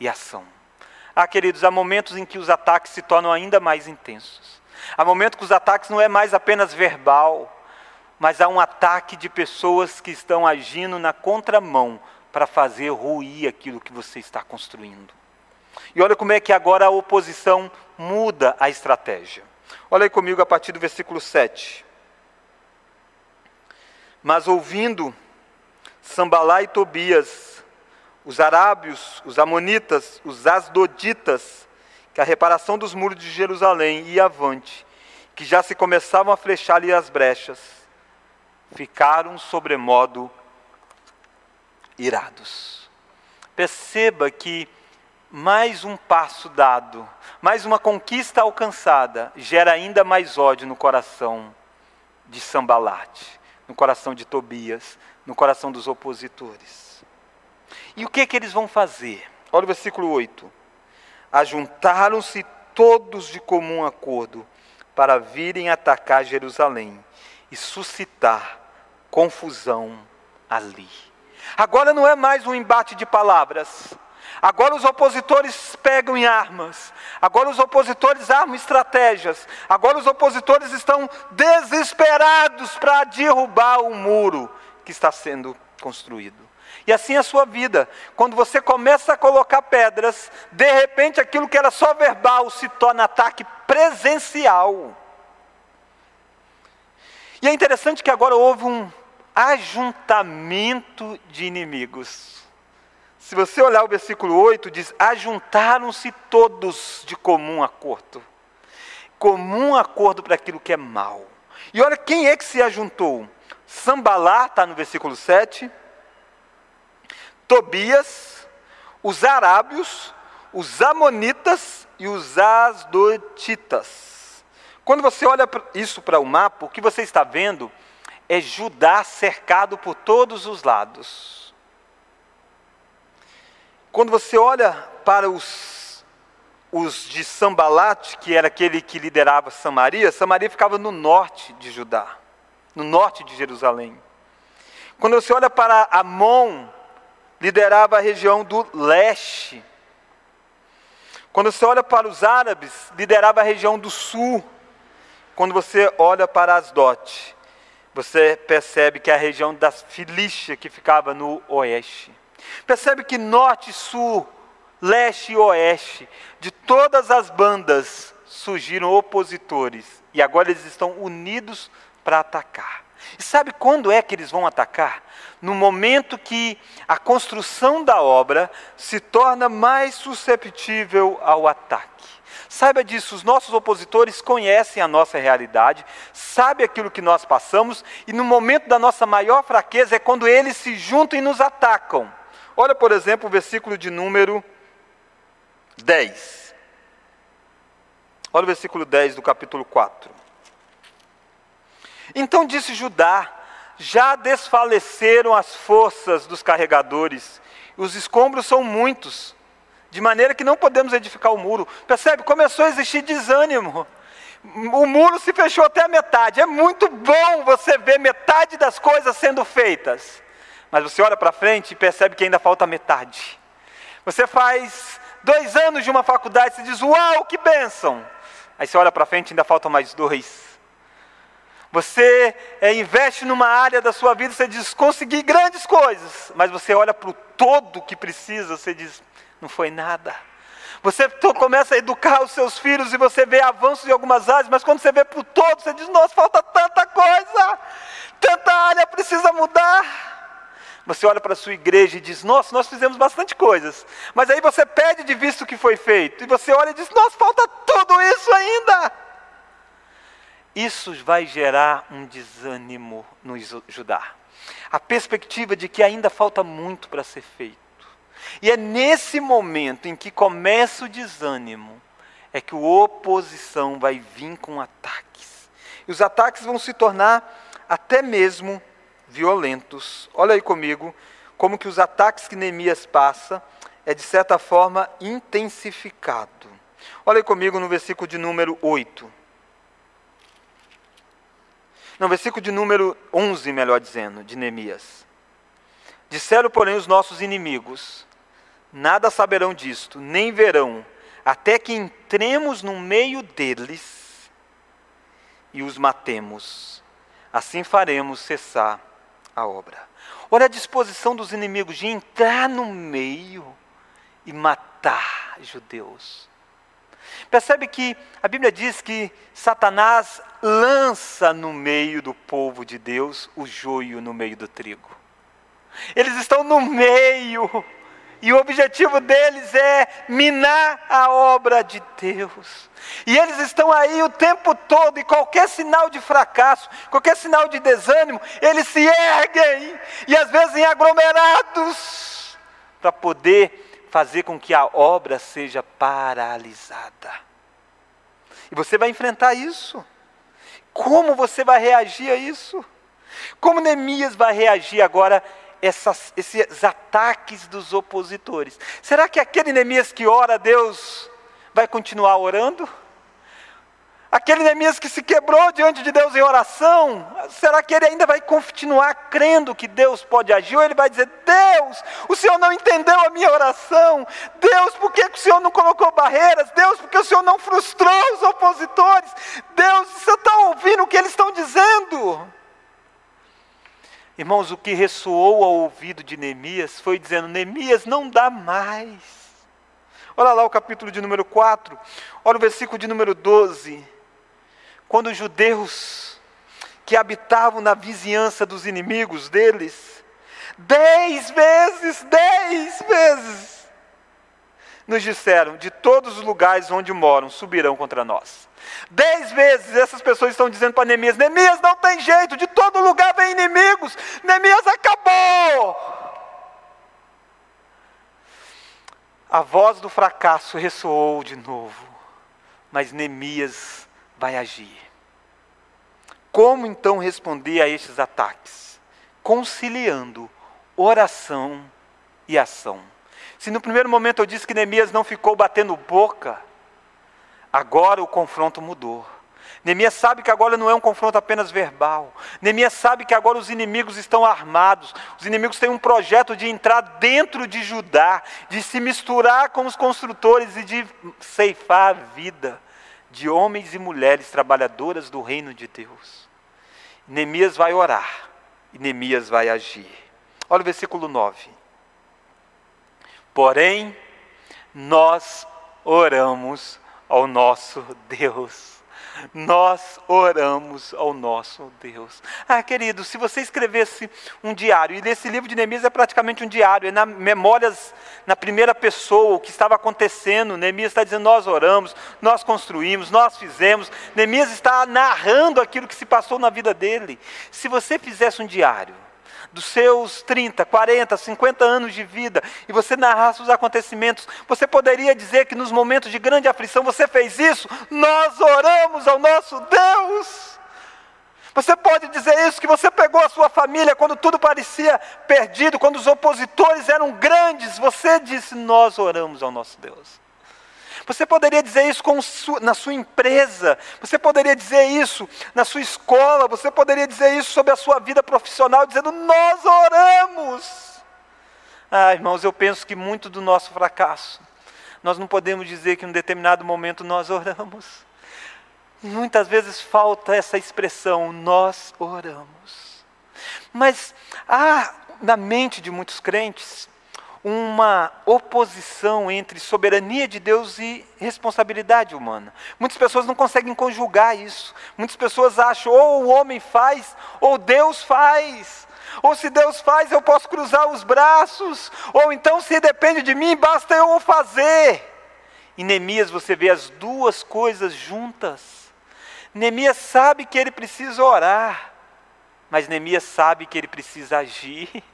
e ação. Ah, queridos, há momentos em que os ataques se tornam ainda mais intensos. Há momentos que os ataques não é mais apenas verbal, mas há um ataque de pessoas que estão agindo na contramão para fazer ruir aquilo que você está construindo. E olha como é que agora a oposição muda a estratégia. Olha aí comigo a partir do versículo 7. Mas ouvindo Sambalá e Tobias, os arábios, os amonitas, os asdoditas, que a reparação dos muros de Jerusalém ia avante, que já se começavam a flechar-lhe as brechas, ficaram sobremodo irados. Perceba que mais um passo dado, mais uma conquista alcançada, gera ainda mais ódio no coração de Sambalate, no coração de Tobias, no coração dos opositores. E o que, é que eles vão fazer? Olha o versículo 8. Ajuntaram-se todos de comum acordo para virem atacar Jerusalém e suscitar confusão ali. Agora não é mais um embate de palavras. Agora os opositores pegam em armas. Agora os opositores armam estratégias. Agora os opositores estão desesperados para derrubar o muro que está sendo construído. E assim é a sua vida. Quando você começa a colocar pedras, de repente aquilo que era só verbal se torna ataque presencial. E é interessante que agora houve um ajuntamento de inimigos. Se você olhar o versículo 8, diz: Ajuntaram-se todos de comum acordo. Comum acordo para aquilo que é mal. E olha quem é que se ajuntou. Sambalá, está no versículo 7. Tobias, os arábios, os amonitas e os asdotitas. Quando você olha isso para o mapa, o que você está vendo é Judá cercado por todos os lados. Quando você olha para os, os de Sambalat, que era aquele que liderava Samaria, Samaria ficava no norte de Judá, no norte de Jerusalém. Quando você olha para Amon, liderava a região do leste. Quando você olha para os árabes, liderava a região do sul. Quando você olha para Asdote, você percebe que é a região da Filístia que ficava no oeste. Percebe que norte, sul, leste e oeste, de todas as bandas surgiram opositores E agora eles estão unidos para atacar. E sabe quando é que eles vão atacar? No momento que a construção da obra se torna mais susceptível ao ataque. Saiba disso, os nossos opositores conhecem a nossa realidade, sabem aquilo que nós passamos, e no momento da nossa maior fraqueza é quando eles se juntam e nos atacam. Olha, por exemplo, o versículo de número 10. Olha o versículo 10 do capítulo 4. Então disse Judá: Já desfaleceram as forças dos carregadores, os escombros são muitos, de maneira que não podemos edificar o muro. Percebe? Começou a existir desânimo. O muro se fechou até a metade. É muito bom você ver metade das coisas sendo feitas. Mas você olha para frente e percebe que ainda falta metade. Você faz dois anos de uma faculdade e diz: Uau, que bênção! Aí você olha para frente e ainda faltam mais dois. Você é, investe numa área da sua vida, você diz, consegui grandes coisas, mas você olha para o todo que precisa, você diz, não foi nada. Você começa a educar os seus filhos e você vê avanços em algumas áreas, mas quando você vê para o todo, você diz, nossa, falta tanta coisa, tanta área precisa mudar. Você olha para a sua igreja e diz, nossa, nós fizemos bastante coisas, mas aí você pede de visto o que foi feito, e você olha e diz, nossa, falta tudo isso ainda isso vai gerar um desânimo no Judá. A perspectiva de que ainda falta muito para ser feito. E é nesse momento em que começa o desânimo, é que a oposição vai vir com ataques. E os ataques vão se tornar até mesmo violentos. Olha aí comigo, como que os ataques que Neemias passa é de certa forma intensificado. Olha aí comigo no versículo de número 8. No versículo de número 11, melhor dizendo, de Neemias. Disseram, porém, os nossos inimigos: Nada saberão disto, nem verão, até que entremos no meio deles e os matemos. Assim faremos cessar a obra. Olha a disposição dos inimigos de entrar no meio e matar judeus. Percebe que a Bíblia diz que Satanás lança no meio do povo de Deus o joio no meio do trigo. Eles estão no meio, e o objetivo deles é minar a obra de Deus. E eles estão aí o tempo todo, e qualquer sinal de fracasso, qualquer sinal de desânimo, eles se erguem, e às vezes em aglomerados, para poder fazer com que a obra seja paralisada. E você vai enfrentar isso. Como você vai reagir a isso? Como Neemias vai reagir agora essas, esses ataques dos opositores? Será que aquele Neemias que ora a Deus vai continuar orando? Aquele Neemias que se quebrou diante de Deus em oração, será que ele ainda vai continuar crendo que Deus pode agir? Ou ele vai dizer: Deus, o Senhor não entendeu a minha oração. Deus, por que o Senhor não colocou barreiras? Deus, por que o Senhor não frustrou os opositores? Deus, você está ouvindo o que eles estão dizendo? Irmãos, o que ressoou ao ouvido de Neemias foi dizendo: Neemias, não dá mais. Olha lá o capítulo de número 4, olha o versículo de número 12 quando os judeus que habitavam na vizinhança dos inimigos deles, dez vezes, dez vezes, nos disseram: de todos os lugares onde moram, subirão contra nós. Dez vezes essas pessoas estão dizendo para Neemias: Neemias não tem jeito, de todo lugar vem inimigos, Neemias acabou. A voz do fracasso ressoou de novo, mas Neemias vai agir. Como então responder a estes ataques? Conciliando oração e ação. Se no primeiro momento eu disse que Neemias não ficou batendo boca, agora o confronto mudou. Neemias sabe que agora não é um confronto apenas verbal. Neemias sabe que agora os inimigos estão armados. Os inimigos têm um projeto de entrar dentro de Judá, de se misturar com os construtores e de ceifar a vida de homens e mulheres trabalhadoras do reino de Deus. Neemias vai orar e Neemias vai agir. Olha o versículo 9. Porém, nós oramos ao nosso Deus. Nós oramos ao nosso Deus. Ah, querido, se você escrevesse um diário, e nesse livro de Neemias é praticamente um diário, é na memórias na primeira pessoa, o que estava acontecendo. Neemias está dizendo: nós oramos, nós construímos, nós fizemos. Neemias está narrando aquilo que se passou na vida dele. Se você fizesse um diário, dos seus 30, 40, 50 anos de vida e você narrasse os acontecimentos, você poderia dizer que nos momentos de grande aflição você fez isso? Nós oramos ao nosso Deus. Você pode dizer isso, que você pegou a sua família quando tudo parecia perdido, quando os opositores eram grandes, você disse: Nós oramos ao nosso Deus. Você poderia dizer isso na sua empresa, você poderia dizer isso na sua escola, você poderia dizer isso sobre a sua vida profissional, dizendo: Nós oramos. Ah, irmãos, eu penso que muito do nosso fracasso, nós não podemos dizer que em um determinado momento nós oramos. Muitas vezes falta essa expressão, nós oramos. Mas há na mente de muitos crentes uma oposição entre soberania de Deus e responsabilidade humana. Muitas pessoas não conseguem conjugar isso. Muitas pessoas acham ou o homem faz ou Deus faz. Ou se Deus faz, eu posso cruzar os braços. Ou então, se depende de mim, basta eu o fazer. Em Neemias você vê as duas coisas juntas. Neemias sabe que ele precisa orar, mas Neemias sabe que ele precisa agir.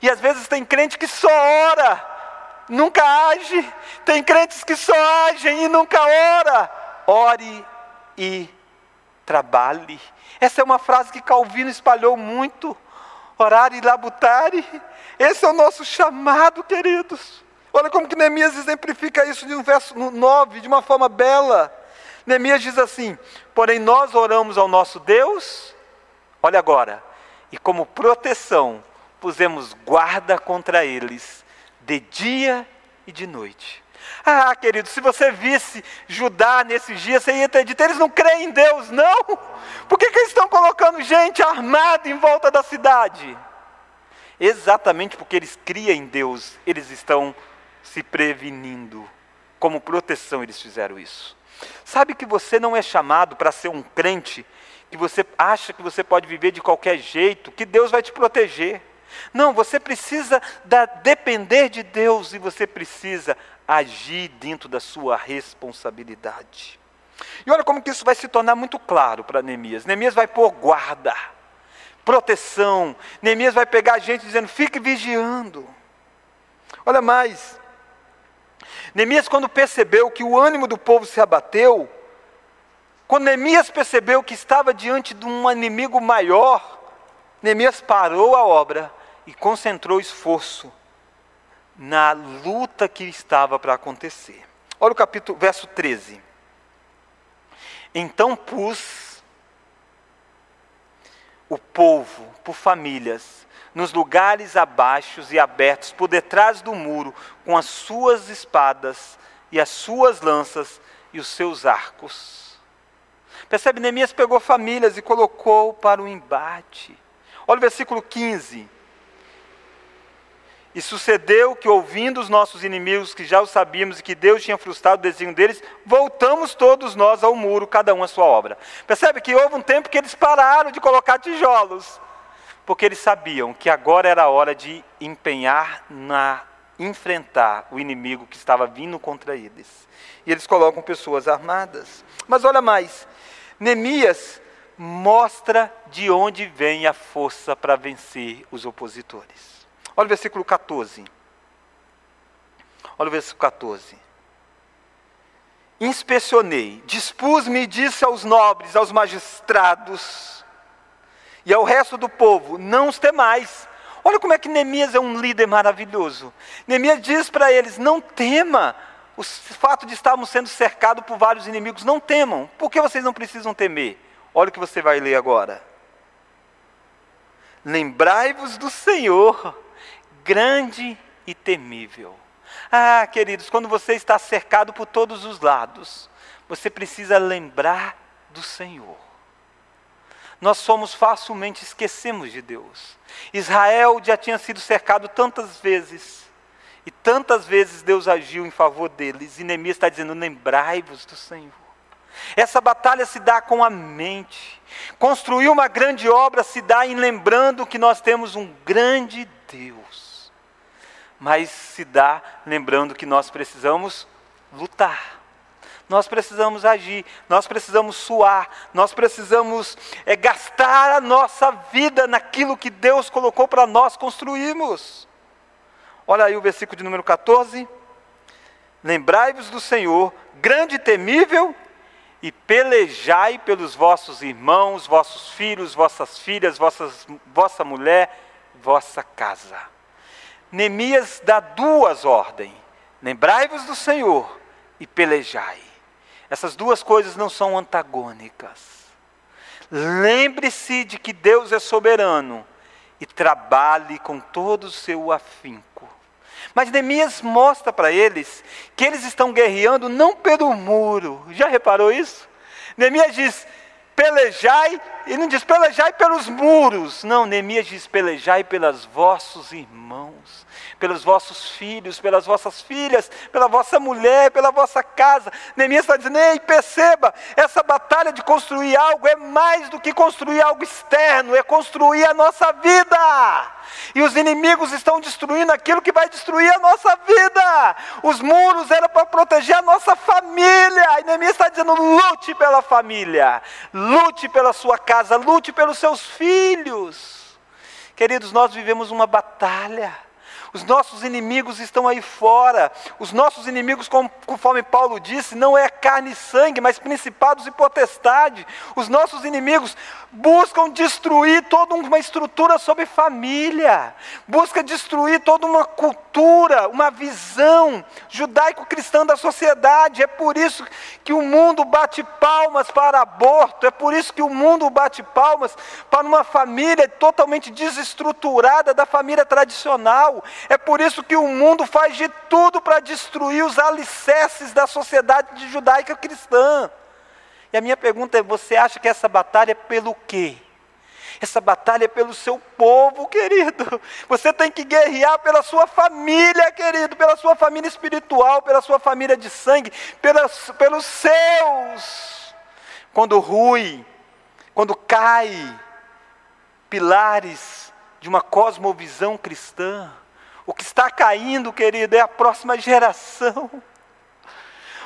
E às vezes tem crente que só ora, nunca age. Tem crentes que só agem e nunca ora. Ore e trabalhe. Essa é uma frase que Calvino espalhou muito. Orar e labutare. Esse é o nosso chamado, queridos. Olha como que Neemias exemplifica isso no verso 9, de uma forma bela. Neemias diz assim: Porém, nós oramos ao nosso Deus, olha agora, e como proteção, pusemos guarda contra eles, de dia e de noite. Ah, querido, se você visse Judá nesses dias, você ia ter dito: eles não creem em Deus, não? Por que, que eles estão colocando gente armada em volta da cidade? Exatamente porque eles criam em Deus, eles estão se prevenindo. Como proteção, eles fizeram isso. Sabe que você não é chamado para ser um crente que você acha que você pode viver de qualquer jeito, que Deus vai te proteger. Não, você precisa da, depender de Deus e você precisa agir dentro da sua responsabilidade. E olha como que isso vai se tornar muito claro para Neemias. Neemias vai pôr guarda, proteção. Neemias vai pegar a gente dizendo: fique vigiando. Olha mais. Neemias, quando percebeu que o ânimo do povo se abateu, quando Neemias percebeu que estava diante de um inimigo maior, Neemias parou a obra e concentrou esforço na luta que estava para acontecer. Olha o capítulo, verso 13. Então pus o povo por famílias, nos lugares abaixos e abertos, por detrás do muro, com as suas espadas e as suas lanças e os seus arcos. Percebe? Neemias pegou famílias e colocou para o embate. Olha o versículo 15. E sucedeu que, ouvindo os nossos inimigos, que já o sabíamos e que Deus tinha frustrado o desenho deles, voltamos todos nós ao muro, cada um a sua obra. Percebe que houve um tempo que eles pararam de colocar tijolos, porque eles sabiam que agora era a hora de empenhar na enfrentar o inimigo que estava vindo contra eles. E eles colocam pessoas armadas. Mas olha mais, Neemias mostra de onde vem a força para vencer os opositores. Olha o versículo 14. Olha o versículo 14. Inspecionei, dispus-me e disse aos nobres, aos magistrados e ao resto do povo: não os temais. Olha como é que Neemias é um líder maravilhoso. Neemias diz para eles: não tema o fato de estarmos sendo cercados por vários inimigos, não temam. Por que vocês não precisam temer? Olha o que você vai ler agora. Lembrai-vos do Senhor grande e temível. Ah, queridos, quando você está cercado por todos os lados, você precisa lembrar do Senhor. Nós somos facilmente esquecemos de Deus. Israel já tinha sido cercado tantas vezes, e tantas vezes Deus agiu em favor deles, e Neemias está dizendo: lembrai-vos do Senhor. Essa batalha se dá com a mente. Construir uma grande obra se dá em lembrando que nós temos um grande Deus. Mas se dá lembrando que nós precisamos lutar. Nós precisamos agir, nós precisamos suar, nós precisamos é, gastar a nossa vida naquilo que Deus colocou para nós construirmos. Olha aí o versículo de número 14. Lembrai-vos do Senhor, grande e temível, e pelejai pelos vossos irmãos, vossos filhos, vossas filhas, vossas, vossa mulher, vossa casa. Neemias dá duas ordens: lembrai-vos do Senhor e pelejai. Essas duas coisas não são antagônicas. Lembre-se de que Deus é soberano e trabalhe com todo o seu afinco. Mas Neemias mostra para eles que eles estão guerreando não pelo muro. Já reparou isso? Neemias diz: pelejai, e não diz pelejai pelos muros. Não, Neemias diz: pelejai pelos vossos irmãos pelos vossos filhos, pelas vossas filhas, pela vossa mulher, pela vossa casa. Neemias está dizendo: ei, perceba, essa batalha de construir algo é mais do que construir algo externo, é construir a nossa vida. E os inimigos estão destruindo aquilo que vai destruir a nossa vida. Os muros eram para proteger a nossa família. E Neemias está dizendo: lute pela família, lute pela sua casa, lute pelos seus filhos. Queridos, nós vivemos uma batalha. Os nossos inimigos estão aí fora. Os nossos inimigos, conforme Paulo disse, não é carne e sangue, mas principados e potestade. Os nossos inimigos buscam destruir toda uma estrutura sobre família, busca destruir toda uma cultura, uma visão judaico-cristã da sociedade. É por isso que o mundo bate palmas para aborto, é por isso que o mundo bate palmas para uma família totalmente desestruturada da família tradicional. É por isso que o mundo faz de tudo para destruir os alicerces da sociedade judaica cristã. E a minha pergunta é: você acha que essa batalha é pelo quê? Essa batalha é pelo seu povo, querido. Você tem que guerrear pela sua família, querido, pela sua família espiritual, pela sua família de sangue, pelas, pelos seus. Quando rui, quando cai pilares de uma cosmovisão cristã, o que está caindo, querido, é a próxima geração.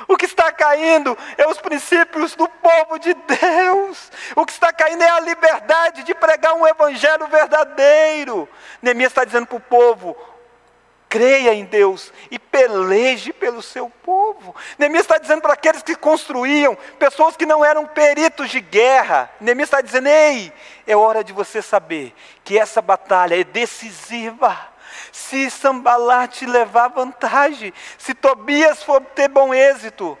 O que está caindo é os princípios do povo de Deus. O que está caindo é a liberdade de pregar um evangelho verdadeiro. Neemias está dizendo para o povo: creia em Deus e peleje pelo seu povo. Neemias está dizendo para aqueles que construíam, pessoas que não eram peritos de guerra. Neemias está dizendo: ei, é hora de você saber que essa batalha é decisiva. Se Sambalat levar vantagem, se Tobias for ter bom êxito,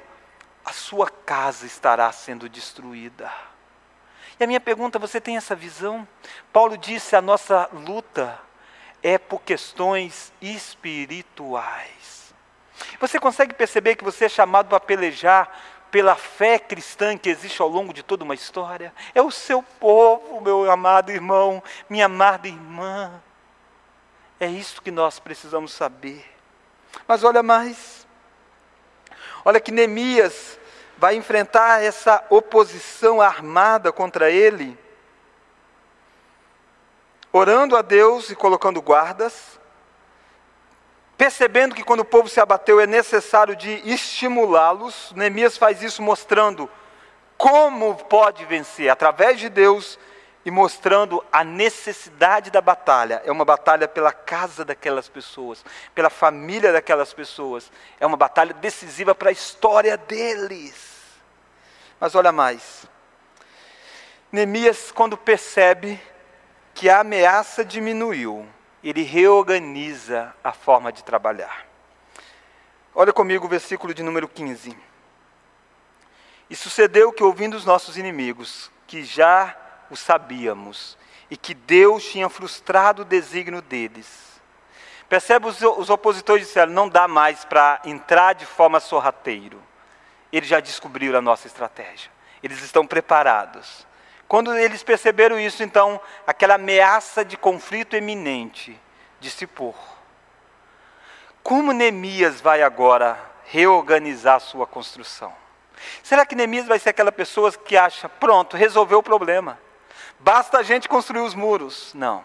a sua casa estará sendo destruída. E a minha pergunta, você tem essa visão? Paulo disse: a nossa luta é por questões espirituais. Você consegue perceber que você é chamado para pelejar pela fé cristã que existe ao longo de toda uma história? É o seu povo, meu amado irmão, minha amada irmã. É isso que nós precisamos saber. Mas olha mais. Olha que Neemias vai enfrentar essa oposição armada contra ele, orando a Deus e colocando guardas, percebendo que quando o povo se abateu é necessário de estimulá-los. Neemias faz isso mostrando como pode vencer através de Deus e mostrando a necessidade da batalha. É uma batalha pela casa daquelas pessoas, pela família daquelas pessoas. É uma batalha decisiva para a história deles. Mas olha mais. Neemias, quando percebe que a ameaça diminuiu, ele reorganiza a forma de trabalhar. Olha comigo o versículo de número 15. E sucedeu que, ouvindo os nossos inimigos, que já o sabíamos e que Deus tinha frustrado o desígnio deles. Percebe, os, os opositores disseram: não dá mais para entrar de forma sorrateiro. Eles já descobriram a nossa estratégia, eles estão preparados. Quando eles perceberam isso, então, aquela ameaça de conflito eminente dissipou. Como Neemias vai agora reorganizar sua construção? Será que Neemias vai ser aquela pessoa que acha, pronto, resolveu o problema? Basta a gente construir os muros? Não.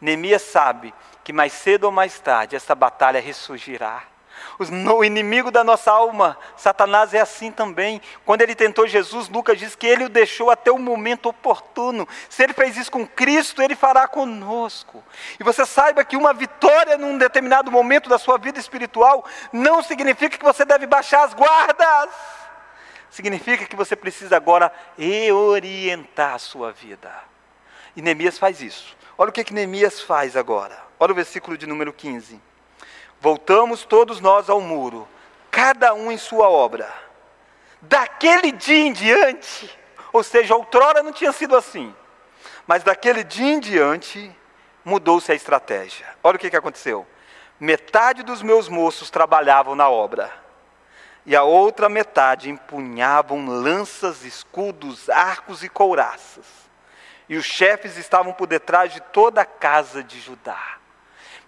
Neemias sabe que mais cedo ou mais tarde essa batalha ressurgirá. O inimigo da nossa alma, Satanás, é assim também. Quando ele tentou Jesus, Lucas diz que ele o deixou até o momento oportuno. Se ele fez isso com Cristo, ele fará conosco. E você saiba que uma vitória num determinado momento da sua vida espiritual não significa que você deve baixar as guardas. Significa que você precisa agora reorientar a sua vida. E Neemias faz isso. Olha o que, que Neemias faz agora. Olha o versículo de número 15. Voltamos todos nós ao muro, cada um em sua obra. Daquele dia em diante, ou seja, outrora não tinha sido assim, mas daquele dia em diante mudou-se a estratégia. Olha o que, que aconteceu. Metade dos meus moços trabalhavam na obra, e a outra metade empunhavam lanças, escudos, arcos e couraças. E os chefes estavam por detrás de toda a casa de Judá.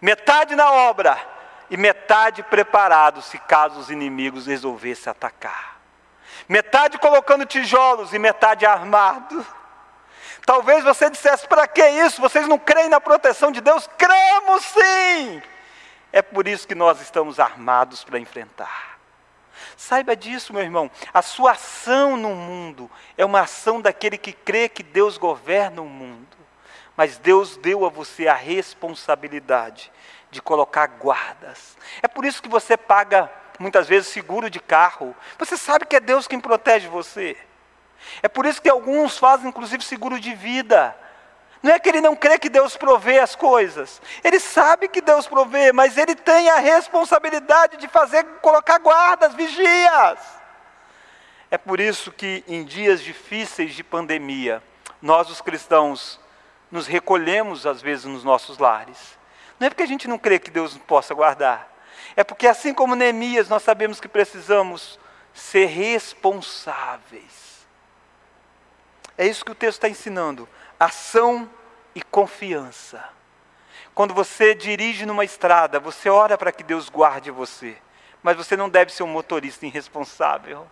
Metade na obra, e metade preparado se caso os inimigos resolvessem atacar. Metade colocando tijolos e metade armado. Talvez você dissesse: para que isso? Vocês não creem na proteção de Deus? Cremos sim! É por isso que nós estamos armados para enfrentar. Saiba disso, meu irmão. A sua ação no mundo é uma ação daquele que crê que Deus governa o mundo. Mas Deus deu a você a responsabilidade de colocar guardas. É por isso que você paga muitas vezes seguro de carro. Você sabe que é Deus quem protege você. É por isso que alguns fazem inclusive seguro de vida. Não é que ele não crê que Deus provê as coisas. Ele sabe que Deus provê, mas ele tem a responsabilidade de fazer colocar guardas, vigias. É por isso que em dias difíceis de pandemia, nós os cristãos nos recolhemos às vezes nos nossos lares não é porque a gente não crê que Deus possa guardar. É porque, assim como Neemias, nós sabemos que precisamos ser responsáveis. É isso que o texto está ensinando: ação e confiança. Quando você dirige numa estrada, você ora para que Deus guarde você, mas você não deve ser um motorista irresponsável.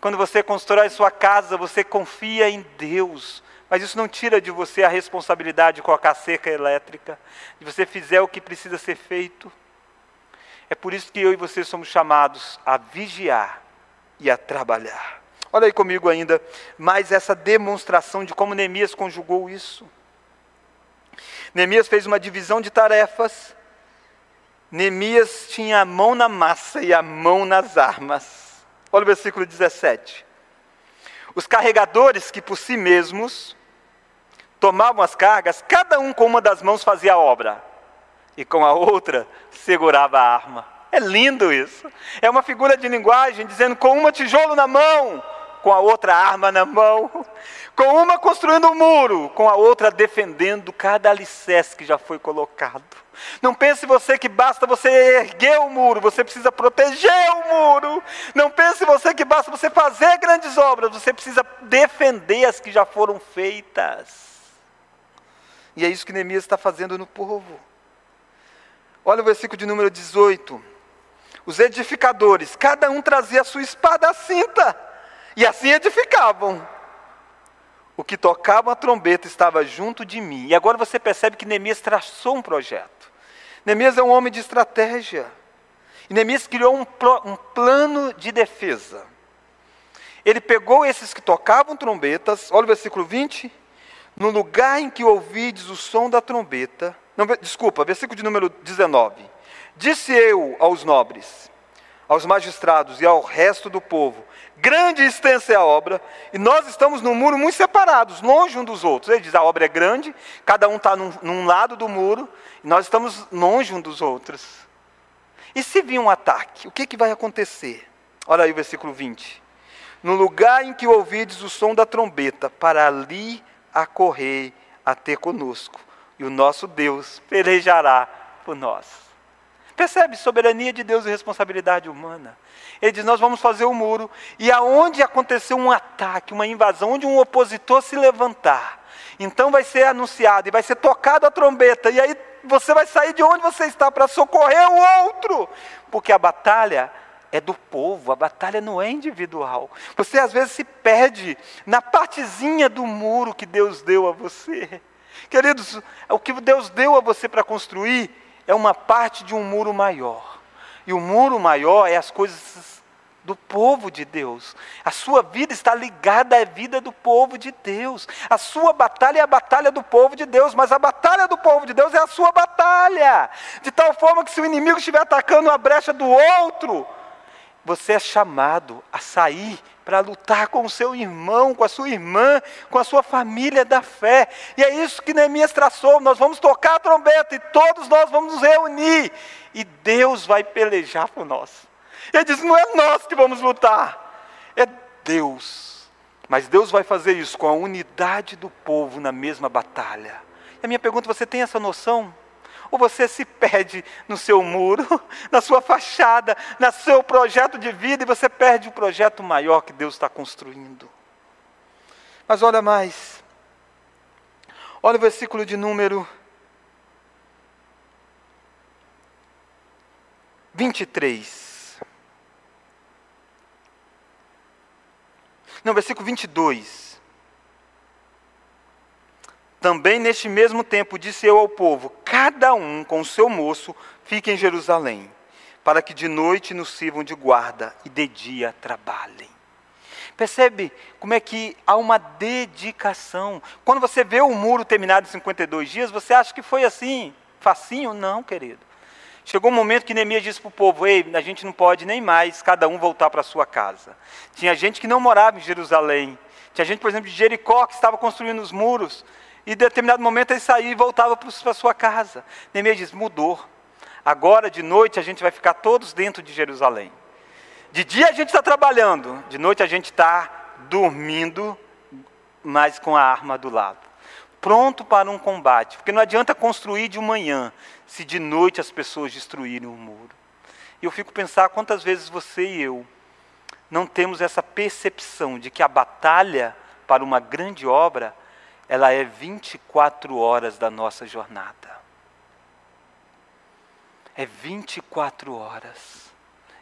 Quando você constrói sua casa, você confia em Deus, mas isso não tira de você a responsabilidade de colocar a cerca elétrica, de você fizer o que precisa ser feito. É por isso que eu e você somos chamados a vigiar e a trabalhar. Olha aí comigo ainda mais essa demonstração de como Neemias conjugou isso. Neemias fez uma divisão de tarefas. Neemias tinha a mão na massa e a mão nas armas. Olha o versículo 17. Os carregadores que por si mesmos tomavam as cargas, cada um com uma das mãos fazia a obra, e com a outra segurava a arma. É lindo isso. É uma figura de linguagem dizendo com uma tijolo na mão, com a outra arma na mão, com uma construindo um muro, com a outra defendendo cada alicerce que já foi colocado. Não pense você que basta você erguer o muro, você precisa proteger o muro. Não pense você que basta você fazer grandes obras, você precisa defender as que já foram feitas. E é isso que Neemias está fazendo no povo. Olha o versículo de número 18. Os edificadores, cada um trazia a sua espada à cinta, e assim edificavam. O que tocava a trombeta estava junto de mim. E agora você percebe que Neemias traçou um projeto. Neemias é um homem de estratégia. E Neemias criou um, um plano de defesa. Ele pegou esses que tocavam trombetas, olha o versículo 20 no lugar em que ouvides o som da trombeta, não, desculpa, versículo de número 19. Disse eu aos nobres, aos magistrados e ao resto do povo: grande e extensa é a obra, e nós estamos num muro muito separados, longe um dos outros. Ele diz: a obra é grande, cada um está num, num lado do muro, e nós estamos longe um dos outros. E se vir um ataque, o que, que vai acontecer? Olha aí o versículo 20. No lugar em que ouvides o som da trombeta, para ali acorrei ter conosco, e o nosso Deus pelejará por nós. Percebe? Soberania de Deus e responsabilidade humana. Ele diz: Nós vamos fazer o um muro, e aonde aconteceu um ataque, uma invasão, onde um opositor se levantar, então vai ser anunciado e vai ser tocado a trombeta, e aí você vai sair de onde você está para socorrer o outro, porque a batalha é do povo, a batalha não é individual. Você às vezes se perde na partezinha do muro que Deus deu a você. Queridos, o que Deus deu a você para construir é uma parte de um muro maior. E o muro maior é as coisas do povo de Deus. A sua vida está ligada à vida do povo de Deus. A sua batalha é a batalha do povo de Deus, mas a batalha do povo de Deus é a sua batalha. De tal forma que se o inimigo estiver atacando a brecha do outro, você é chamado a sair para lutar com o seu irmão, com a sua irmã, com a sua família da fé. E é isso que Neemias traçou. Nós vamos tocar a trombeta e todos nós vamos nos reunir. E Deus vai pelejar por nós. Ele diz: não é nós que vamos lutar, é Deus. Mas Deus vai fazer isso com a unidade do povo na mesma batalha. E a minha pergunta: você tem essa noção? Ou você se perde no seu muro, na sua fachada, no seu projeto de vida e você perde o projeto maior que Deus está construindo. Mas olha mais. Olha o versículo de número 23. Não, versículo 22. Também neste mesmo tempo disse eu ao povo: Cada um com o seu moço fique em Jerusalém, para que de noite nos sirvam de guarda e de dia trabalhem. Percebe como é que há uma dedicação. Quando você vê o muro terminado em 52 dias, você acha que foi assim, facinho? Não, querido. Chegou um momento que Neemias disse para o povo: Ei, a gente não pode nem mais cada um voltar para sua casa. Tinha gente que não morava em Jerusalém. Tinha gente, por exemplo, de Jericó que estava construindo os muros. E em determinado momento ele saía e voltava para sua casa. Neemias diz: mudou. Agora de noite a gente vai ficar todos dentro de Jerusalém. De dia a gente está trabalhando, de noite a gente está dormindo, mas com a arma do lado. Pronto para um combate. Porque não adianta construir de manhã, se de noite as pessoas destruírem o muro. E eu fico pensando quantas vezes você e eu não temos essa percepção de que a batalha para uma grande obra ela é 24 horas da nossa jornada. É 24 horas.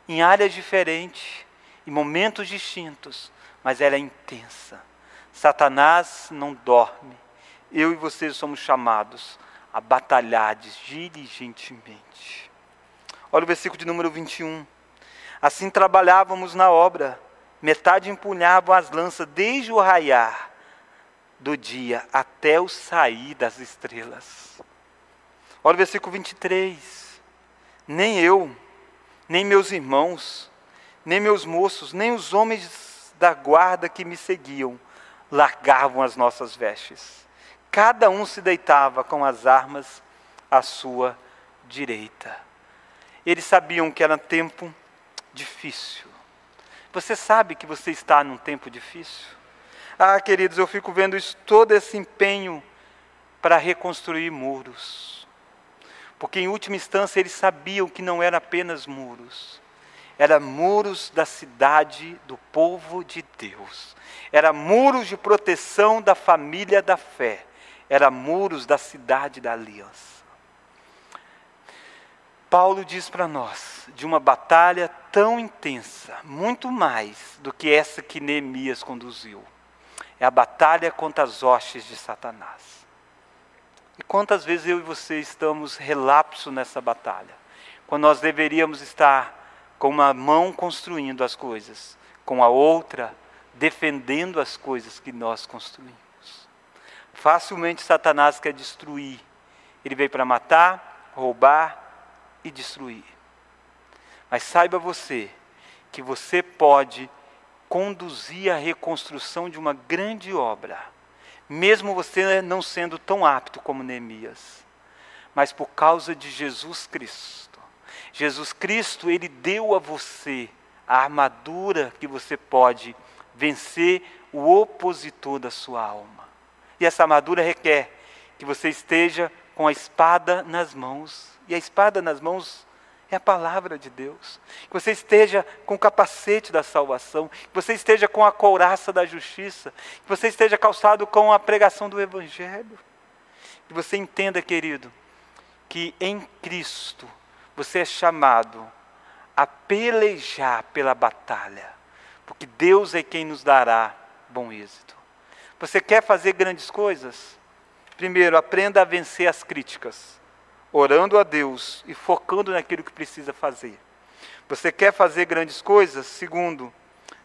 Em áreas diferentes, em momentos distintos, mas ela é intensa. Satanás não dorme. Eu e vocês somos chamados a batalhar diligentemente. Olha o versículo de número 21. Assim trabalhávamos na obra, metade empunhavam as lanças desde o raiar do dia até o sair das estrelas. Olha o versículo 23. Nem eu, nem meus irmãos, nem meus moços, nem os homens da guarda que me seguiam largavam as nossas vestes. Cada um se deitava com as armas à sua direita. Eles sabiam que era tempo difícil. Você sabe que você está num tempo difícil? Ah, queridos, eu fico vendo isso, todo esse empenho para reconstruir muros. Porque, em última instância, eles sabiam que não eram apenas muros, eram muros da cidade do povo de Deus, eram muros de proteção da família da fé, eram muros da cidade da aliança. Paulo diz para nós de uma batalha tão intensa, muito mais do que essa que Neemias conduziu. É a batalha contra as hostes de Satanás. E quantas vezes eu e você estamos relapso nessa batalha? Quando nós deveríamos estar com uma mão construindo as coisas, com a outra defendendo as coisas que nós construímos. Facilmente Satanás quer destruir. Ele veio para matar, roubar e destruir. Mas saiba você que você pode conduzir a reconstrução de uma grande obra, mesmo você não sendo tão apto como Neemias, mas por causa de Jesus Cristo. Jesus Cristo, ele deu a você a armadura que você pode vencer o opositor da sua alma. E essa armadura requer que você esteja com a espada nas mãos. E a espada nas mãos é a palavra de Deus. Que você esteja com o capacete da salvação, que você esteja com a couraça da justiça, que você esteja calçado com a pregação do Evangelho. Que você entenda, querido, que em Cristo você é chamado a pelejar pela batalha, porque Deus é quem nos dará bom êxito. Você quer fazer grandes coisas? Primeiro, aprenda a vencer as críticas, orando a Deus e focando naquilo que precisa fazer. Você quer fazer grandes coisas? Segundo,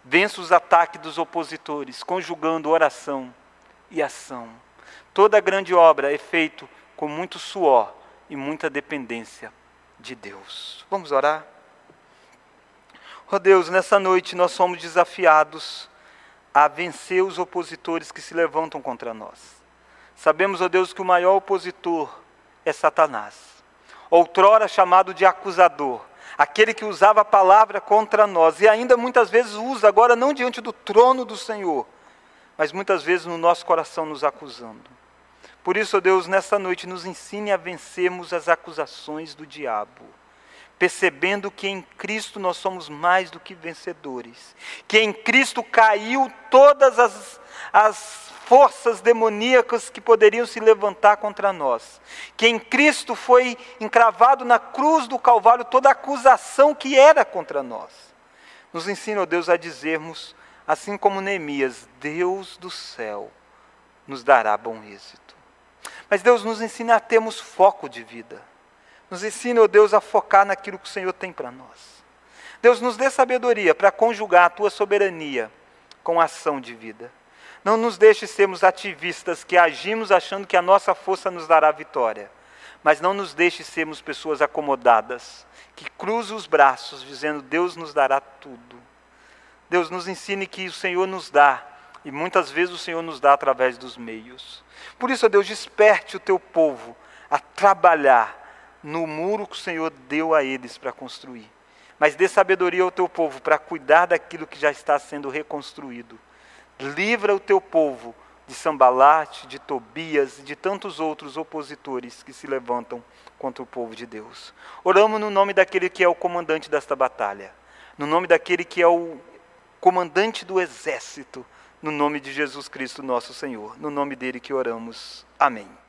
vença os ataques dos opositores, conjugando oração e ação. Toda grande obra é feita com muito suor e muita dependência de Deus. Vamos orar? Oh Deus, nessa noite nós somos desafiados a vencer os opositores que se levantam contra nós. Sabemos, ó oh Deus, que o maior opositor é Satanás, outrora chamado de acusador, aquele que usava a palavra contra nós e ainda muitas vezes usa, agora não diante do trono do Senhor, mas muitas vezes no nosso coração nos acusando. Por isso, Deus, nessa noite nos ensine a vencermos as acusações do diabo percebendo que em Cristo nós somos mais do que vencedores, que em Cristo caiu todas as, as forças demoníacas que poderiam se levantar contra nós, que em Cristo foi encravado na cruz do Calvário toda acusação que era contra nós. Nos ensina, ó Deus, a dizermos, assim como Neemias, Deus do céu nos dará bom êxito. Mas Deus nos ensina a termos foco de vida nos ensina, ó Deus, a focar naquilo que o Senhor tem para nós. Deus nos dê sabedoria para conjugar a tua soberania com a ação de vida. Não nos deixe sermos ativistas que agimos achando que a nossa força nos dará vitória. Mas não nos deixe sermos pessoas acomodadas, que cruzam os braços dizendo Deus nos dará tudo. Deus nos ensine que o Senhor nos dá, e muitas vezes o Senhor nos dá através dos meios. Por isso, Deus, desperte o teu povo a trabalhar no muro que o Senhor deu a eles para construir. Mas dê sabedoria ao teu povo para cuidar daquilo que já está sendo reconstruído. Livra o teu povo de Sambalate, de Tobias e de tantos outros opositores que se levantam contra o povo de Deus. Oramos no nome daquele que é o comandante desta batalha, no nome daquele que é o comandante do exército, no nome de Jesus Cristo, nosso Senhor. No nome dele que oramos. Amém.